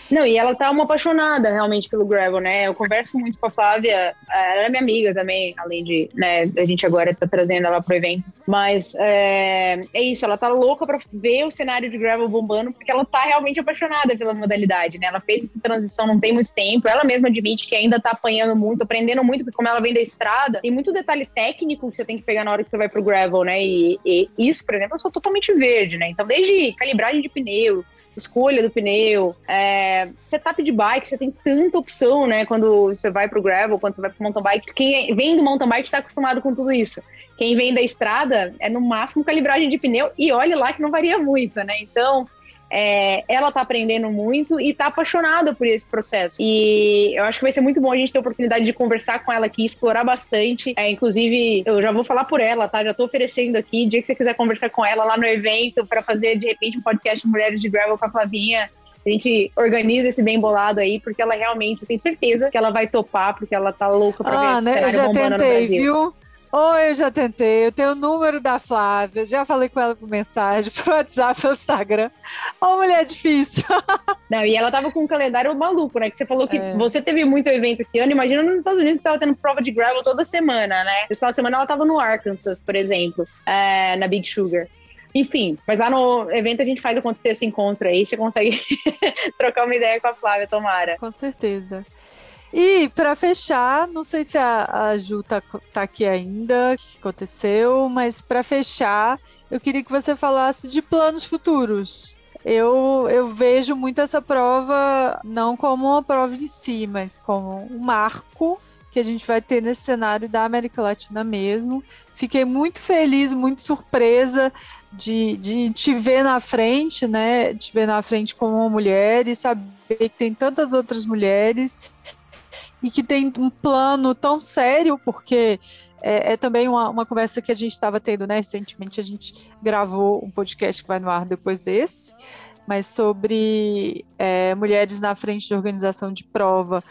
Não, e ela tá uma apaixonada realmente pelo gravel, né? Eu converso muito com a Flávia, ela é minha amiga também, além de, né, a gente agora tá trazendo ela pro evento. Mas é, é isso, ela tá louca pra ver o cenário de gravel bombando, porque ela tá realmente apaixonada pela modalidade, né? Ela fez essa transição não tem muito tempo, ela mesma admite que ainda tá apanhando muito, aprendendo muito, porque como ela vem da estrada, tem muito detalhe técnico que você tem que pegar na hora que você vai pro gravel, né? E, e isso, por exemplo, eu sou totalmente verde, né? Então, desde calibragem de pneu, escolha do pneu, é, setup de bike, você tem tanta opção, né? Quando você vai pro gravel, quando você vai pro mountain bike. Quem vem do mountain bike está acostumado com tudo isso. Quem vem da estrada é no máximo calibragem de pneu e olha lá que não varia muito, né? Então, é, ela tá aprendendo muito e tá apaixonada por esse processo. E eu acho que vai ser muito bom a gente ter a oportunidade de conversar com ela aqui, explorar bastante. É, inclusive, eu já vou falar por ela, tá? Já tô oferecendo aqui. Dia que você quiser conversar com ela lá no evento para fazer, de repente, um podcast de Mulheres de Gravel com a Flavinha, A gente organiza esse bem bolado aí, porque ela realmente, eu tenho certeza que ela vai topar, porque ela tá louca pra ah, ver né? Eu já tentei, viu? Oi, eu já tentei. Eu tenho o número da Flávia. Já falei com ela por mensagem, por WhatsApp, pelo Instagram. Ô, mulher difícil. Não, e ela tava com um calendário maluco, né? Que você falou que é. você teve muito evento esse ano. Imagina nos Estados Unidos que tava tendo prova de gravel toda semana, né? De semana ela tava no Arkansas, por exemplo, é, na Big Sugar. Enfim, mas lá no evento a gente faz acontecer esse encontro aí. Você consegue trocar uma ideia com a Flávia, tomara. Com certeza. E para fechar, não sei se a, a Ju tá, tá aqui ainda, o que aconteceu, mas para fechar, eu queria que você falasse de planos futuros. Eu, eu vejo muito essa prova não como uma prova em si, mas como um marco que a gente vai ter nesse cenário da América Latina mesmo. Fiquei muito feliz, muito surpresa de, de te ver na frente, né? Te ver na frente como uma mulher e saber que tem tantas outras mulheres e que tem um plano tão sério, porque é, é também uma, uma, conversa que a gente estava tendo, né? Recentemente a gente gravou um podcast que vai no ar depois desse, mas sobre é, mulheres na frente de organização de prova,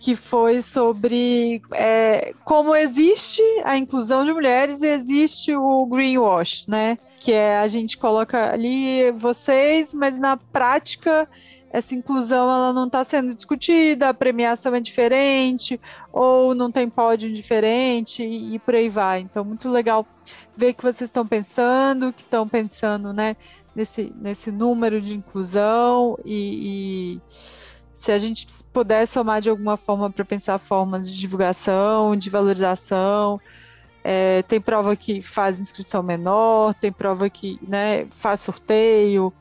que foi sobre é, como existe a inclusão de mulheres e existe o greenwash, né? Que é a gente coloca ali vocês, mas na prática essa inclusão ela não está sendo discutida, a premiação é diferente, ou não tem pódio diferente, e, e por aí vai. Então, muito legal ver que vocês estão pensando, que estão pensando né, nesse, nesse número de inclusão e, e se a gente puder somar de alguma forma para pensar formas de divulgação, de valorização. É, tem prova que faz inscrição menor, tem prova que né, faz sorteio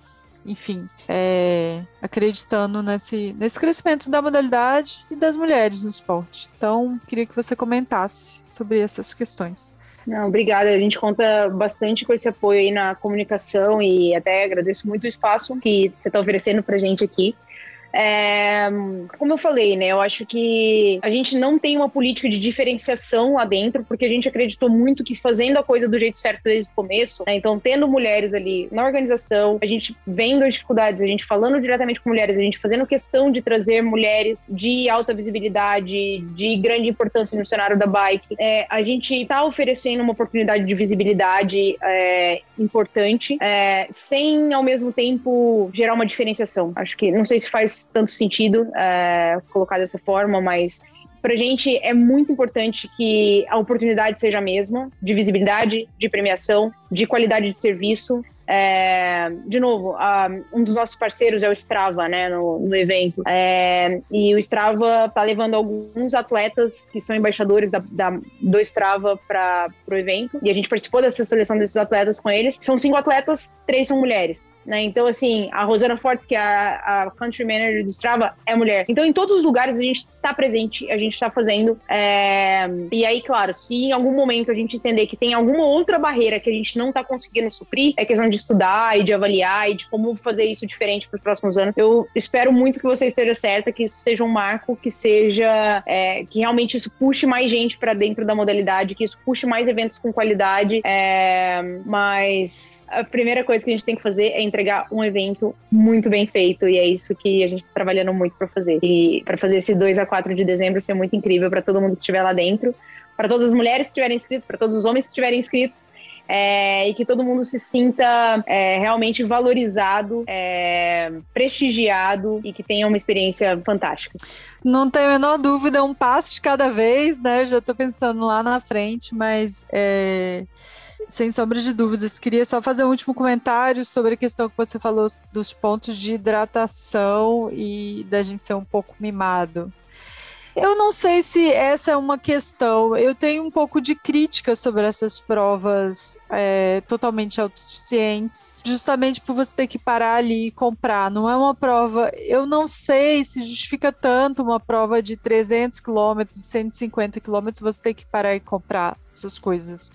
enfim, é, acreditando nesse, nesse crescimento da modalidade e das mulheres no esporte. Então, queria que você comentasse sobre essas questões. Não, obrigada. A gente conta bastante com esse apoio aí na comunicação e até agradeço muito o espaço que você está oferecendo para gente aqui. É, como eu falei, né? Eu acho que a gente não tem uma política de diferenciação lá dentro, porque a gente acreditou muito que fazendo a coisa do jeito certo desde o começo, né, então tendo mulheres ali na organização, a gente vendo as dificuldades, a gente falando diretamente com mulheres, a gente fazendo questão de trazer mulheres de alta visibilidade, de grande importância no cenário da bike, é, a gente está oferecendo uma oportunidade de visibilidade é, importante, é, sem ao mesmo tempo gerar uma diferenciação. Acho que não sei se faz tanto sentido é, colocar dessa forma, mas para a gente é muito importante que a oportunidade seja a mesma, de visibilidade, de premiação, de qualidade de serviço. É, de novo, um dos nossos parceiros é o Strava, né, no, no evento. É, e o Strava está levando alguns atletas que são embaixadores da, da do Strava para o evento. E a gente participou dessa seleção desses atletas com eles. São cinco atletas, três são mulheres. Né? Então, assim, a Rosana Fortes, que é a, a country manager do Strava, é mulher. Então, em todos os lugares a gente está presente, a gente está fazendo. É... E aí, claro, se em algum momento a gente entender que tem alguma outra barreira que a gente não está conseguindo suprir, é questão de estudar e de avaliar e de como fazer isso diferente para os próximos anos. Eu espero muito que você esteja certa, que isso seja um marco, que seja é, que realmente isso puxe mais gente para dentro da modalidade, que isso puxe mais eventos com qualidade. É... Mas a primeira coisa que a gente tem que fazer é entregar um evento muito bem feito e é isso que a gente está trabalhando muito para fazer. E para fazer esse 2 a 4 de dezembro ser muito incrível para todo mundo que estiver lá dentro, para todas as mulheres que estiverem inscritos, para todos os homens que estiverem inscritos. É, e que todo mundo se sinta é, realmente valorizado, é, prestigiado e que tenha uma experiência fantástica. Não tenho a menor dúvida, um passo de cada vez, né? Eu já estou pensando lá na frente, mas é, sem sombra de dúvidas. Queria só fazer um último comentário sobre a questão que você falou dos pontos de hidratação e da gente ser um pouco mimado. Eu não sei se essa é uma questão. Eu tenho um pouco de crítica sobre essas provas é, totalmente autossuficientes, justamente por você ter que parar ali e comprar. Não é uma prova. Eu não sei se justifica tanto uma prova de 300 quilômetros, 150 quilômetros, você ter que parar e comprar essas coisas.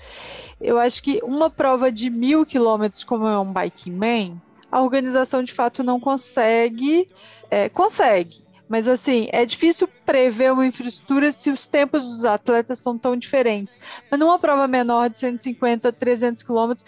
Eu acho que uma prova de mil quilômetros, como é um Bike Man, a organização de fato não consegue. É, consegue, Mas assim, é difícil prever uma infraestrutura se os tempos dos atletas são tão diferentes. Mas numa prova menor de 150, 300 quilômetros,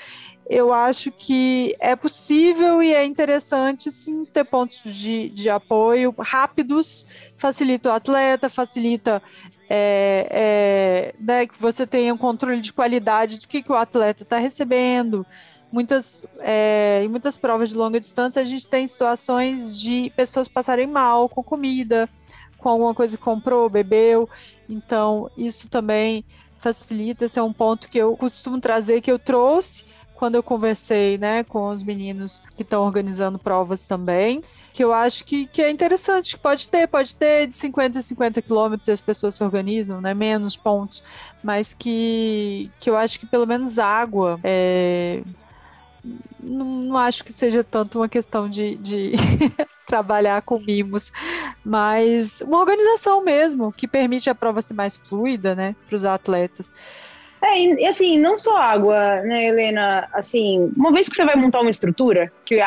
eu acho que é possível e é interessante sim ter pontos de, de apoio rápidos, facilita o atleta, facilita é, é, né, que você tenha um controle de qualidade do que, que o atleta está recebendo. Muitas, é, em muitas provas de longa distância, a gente tem situações de pessoas passarem mal com comida, com alguma coisa que comprou, bebeu. Então, isso também facilita. Esse é um ponto que eu costumo trazer, que eu trouxe quando eu conversei né, com os meninos que estão organizando provas também, que eu acho que, que é interessante, que pode ter, pode ter de 50 a 50 quilômetros as pessoas se organizam, né, menos pontos, mas que, que eu acho que pelo menos água é, não, não, acho que seja tanto uma questão de, de trabalhar com mimos, mas uma organização mesmo que permite a prova ser mais fluida, né, para os atletas. É, e assim, não só água, né, Helena? Assim, uma vez que você vai montar uma estrutura, que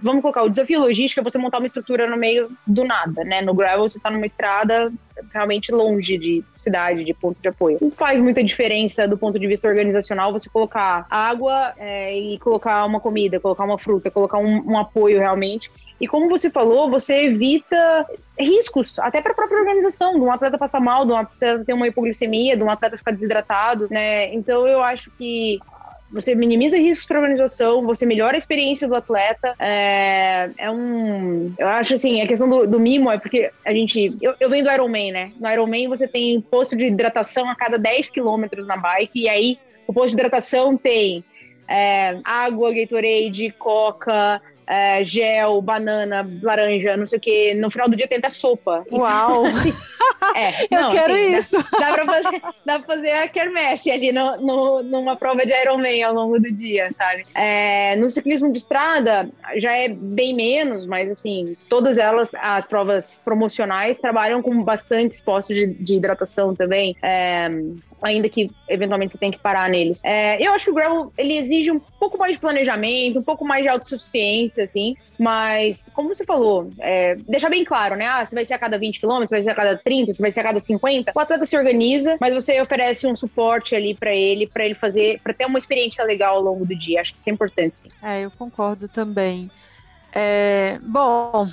vamos colocar o desafio logístico é você montar uma estrutura no meio do nada, né? No gravel você tá numa estrada realmente longe de cidade, de ponto de apoio. Não faz muita diferença do ponto de vista organizacional você colocar água é, e colocar uma comida, colocar uma fruta, colocar um, um apoio realmente. E como você falou, você evita riscos, até para a própria organização, de um atleta passar mal, de um atleta ter uma hipoglicemia, de um atleta ficar desidratado, né? Então eu acho que você minimiza riscos para a organização, você melhora a experiência do atleta. É, é um. Eu acho assim, a questão do, do mimo é porque a gente. Eu, eu venho do Ironman, né? No Ironman você tem posto de hidratação a cada 10 quilômetros na bike, e aí o posto de hidratação tem é, água, Gatorade, coca, é, gel, banana, laranja, não sei o que. No final do dia tem até sopa. Uau! é, Eu não, quero assim, isso. Dá, dá, pra fazer, dá pra fazer a quermesse ali no, no, numa prova de Ironman ao longo do dia, sabe? É, no ciclismo de estrada já é bem menos, mas assim, todas elas, as provas promocionais, trabalham com bastante postos de, de hidratação também. É, ainda que eventualmente você tenha que parar neles. É, eu acho que o gravel ele exige um pouco mais de planejamento, um pouco mais de autossuficiência, assim, mas como você falou, é, deixar bem claro, né? Ah, se vai ser a cada 20 km, se vai ser a cada 30, se vai ser a cada 50, o atleta se organiza, mas você oferece um suporte ali para ele, para ele fazer, para ter uma experiência legal ao longo do dia. Acho que isso é importante, sim. É, eu concordo também. É, bom,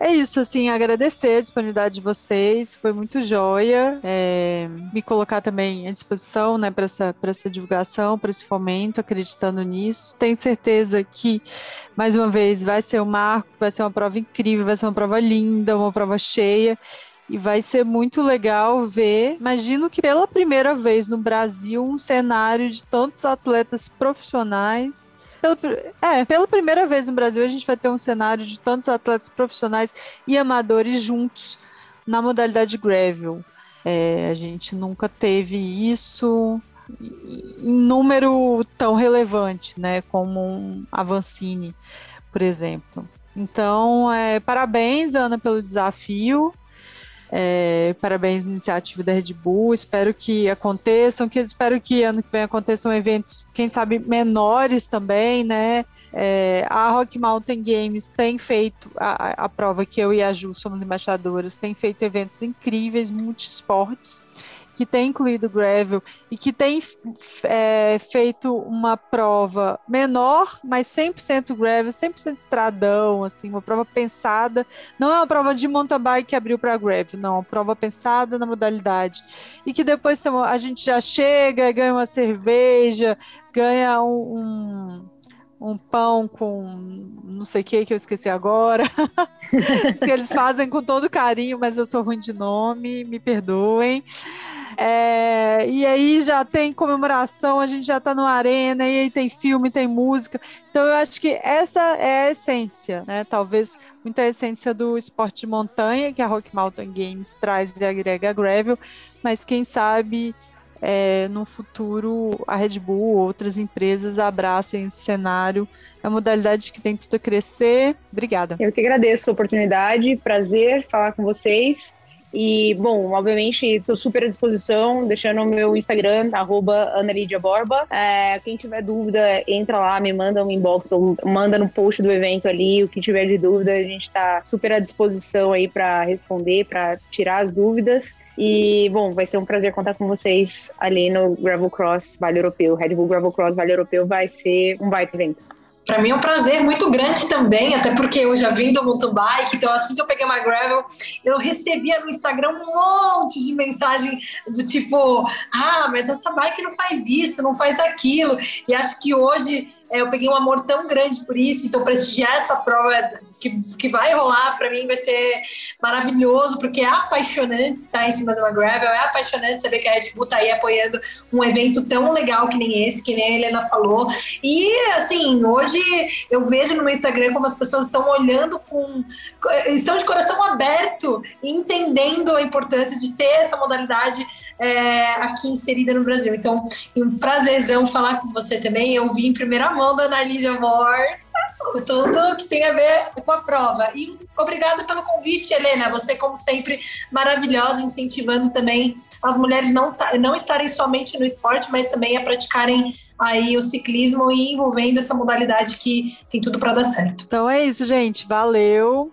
é isso, assim, agradecer a disponibilidade de vocês, foi muito joia. É, me colocar também à disposição, né, para essa, essa divulgação, para esse fomento, acreditando nisso. Tenho certeza que, mais uma vez, vai ser um marco, vai ser uma prova incrível, vai ser uma prova linda, uma prova cheia. E vai ser muito legal ver. Imagino que pela primeira vez no Brasil, um cenário de tantos atletas profissionais pela, é, pela primeira vez no Brasil, a gente vai ter um cenário de tantos atletas profissionais e amadores juntos na modalidade gravel. É, a gente nunca teve isso em número tão relevante, né, como um Avancini, por exemplo. Então, é, parabéns, Ana, pelo desafio. É, parabéns iniciativa da Red Bull. Espero que aconteçam, que espero que ano que vem aconteçam eventos, quem sabe, menores também, né? É, a Rock Mountain Games tem feito a, a prova que eu e a Ju somos embaixadoras, tem feito eventos incríveis, multiesportes que tem incluído gravel e que tem é, feito uma prova menor, mas 100% gravel, 100% estradão, assim, uma prova pensada. Não é uma prova de mountain bike que abriu para gravel, não, uma prova pensada na modalidade. E que depois a gente já chega, ganha uma cerveja, ganha um, um um pão com não sei o que que eu esqueci agora. que eles fazem com todo carinho, mas eu sou ruim de nome, me perdoem. É, e aí já tem comemoração, a gente já está no arena, e aí tem filme, tem música. Então eu acho que essa é a essência, né? Talvez muita essência do esporte de montanha que a Rock Mountain Games traz e agrega gravel, mas quem sabe é, no futuro a Red Bull ou outras empresas abracem esse cenário. É uma modalidade que tem tudo a crescer. Obrigada. Eu que agradeço a oportunidade, prazer falar com vocês. E, bom, obviamente, estou super à disposição, deixando o meu Instagram, arroba Borba. É, quem tiver dúvida, entra lá, me manda um inbox ou manda no post do evento ali, o que tiver de dúvida, a gente está super à disposição aí para responder, para tirar as dúvidas. E, bom, vai ser um prazer contar com vocês ali no Gravel Cross Vale Europeu. Red Bull Gravel Cross Vale Europeu vai ser um baita evento. Para mim é um prazer muito grande também, até porque eu já vim do mountain bike, então assim que eu peguei uma gravel, eu recebia no Instagram um monte de mensagem do tipo, ah, mas essa bike não faz isso, não faz aquilo. E acho que hoje eu peguei um amor tão grande por isso, então prestigiar essa prova que, que vai rolar para mim vai ser maravilhoso, porque é apaixonante estar em cima de uma gravel, é apaixonante saber que a Red Bull tá aí apoiando um evento tão legal que nem esse, que nem a Helena falou. E assim, hoje eu vejo no meu Instagram como as pessoas estão olhando com. estão de coração aberto, entendendo a importância de ter essa modalidade é, aqui inserida no Brasil. Então, um prazerzão falar com você também. Eu vi em primeira mão da Ana Lídia Moore tudo que tem a ver com a prova. E obrigada pelo convite, Helena. Você, como sempre, maravilhosa, incentivando também as mulheres não, não estarem somente no esporte, mas também a praticarem aí o ciclismo e envolvendo essa modalidade que tem tudo para dar certo. Então é isso, gente. Valeu.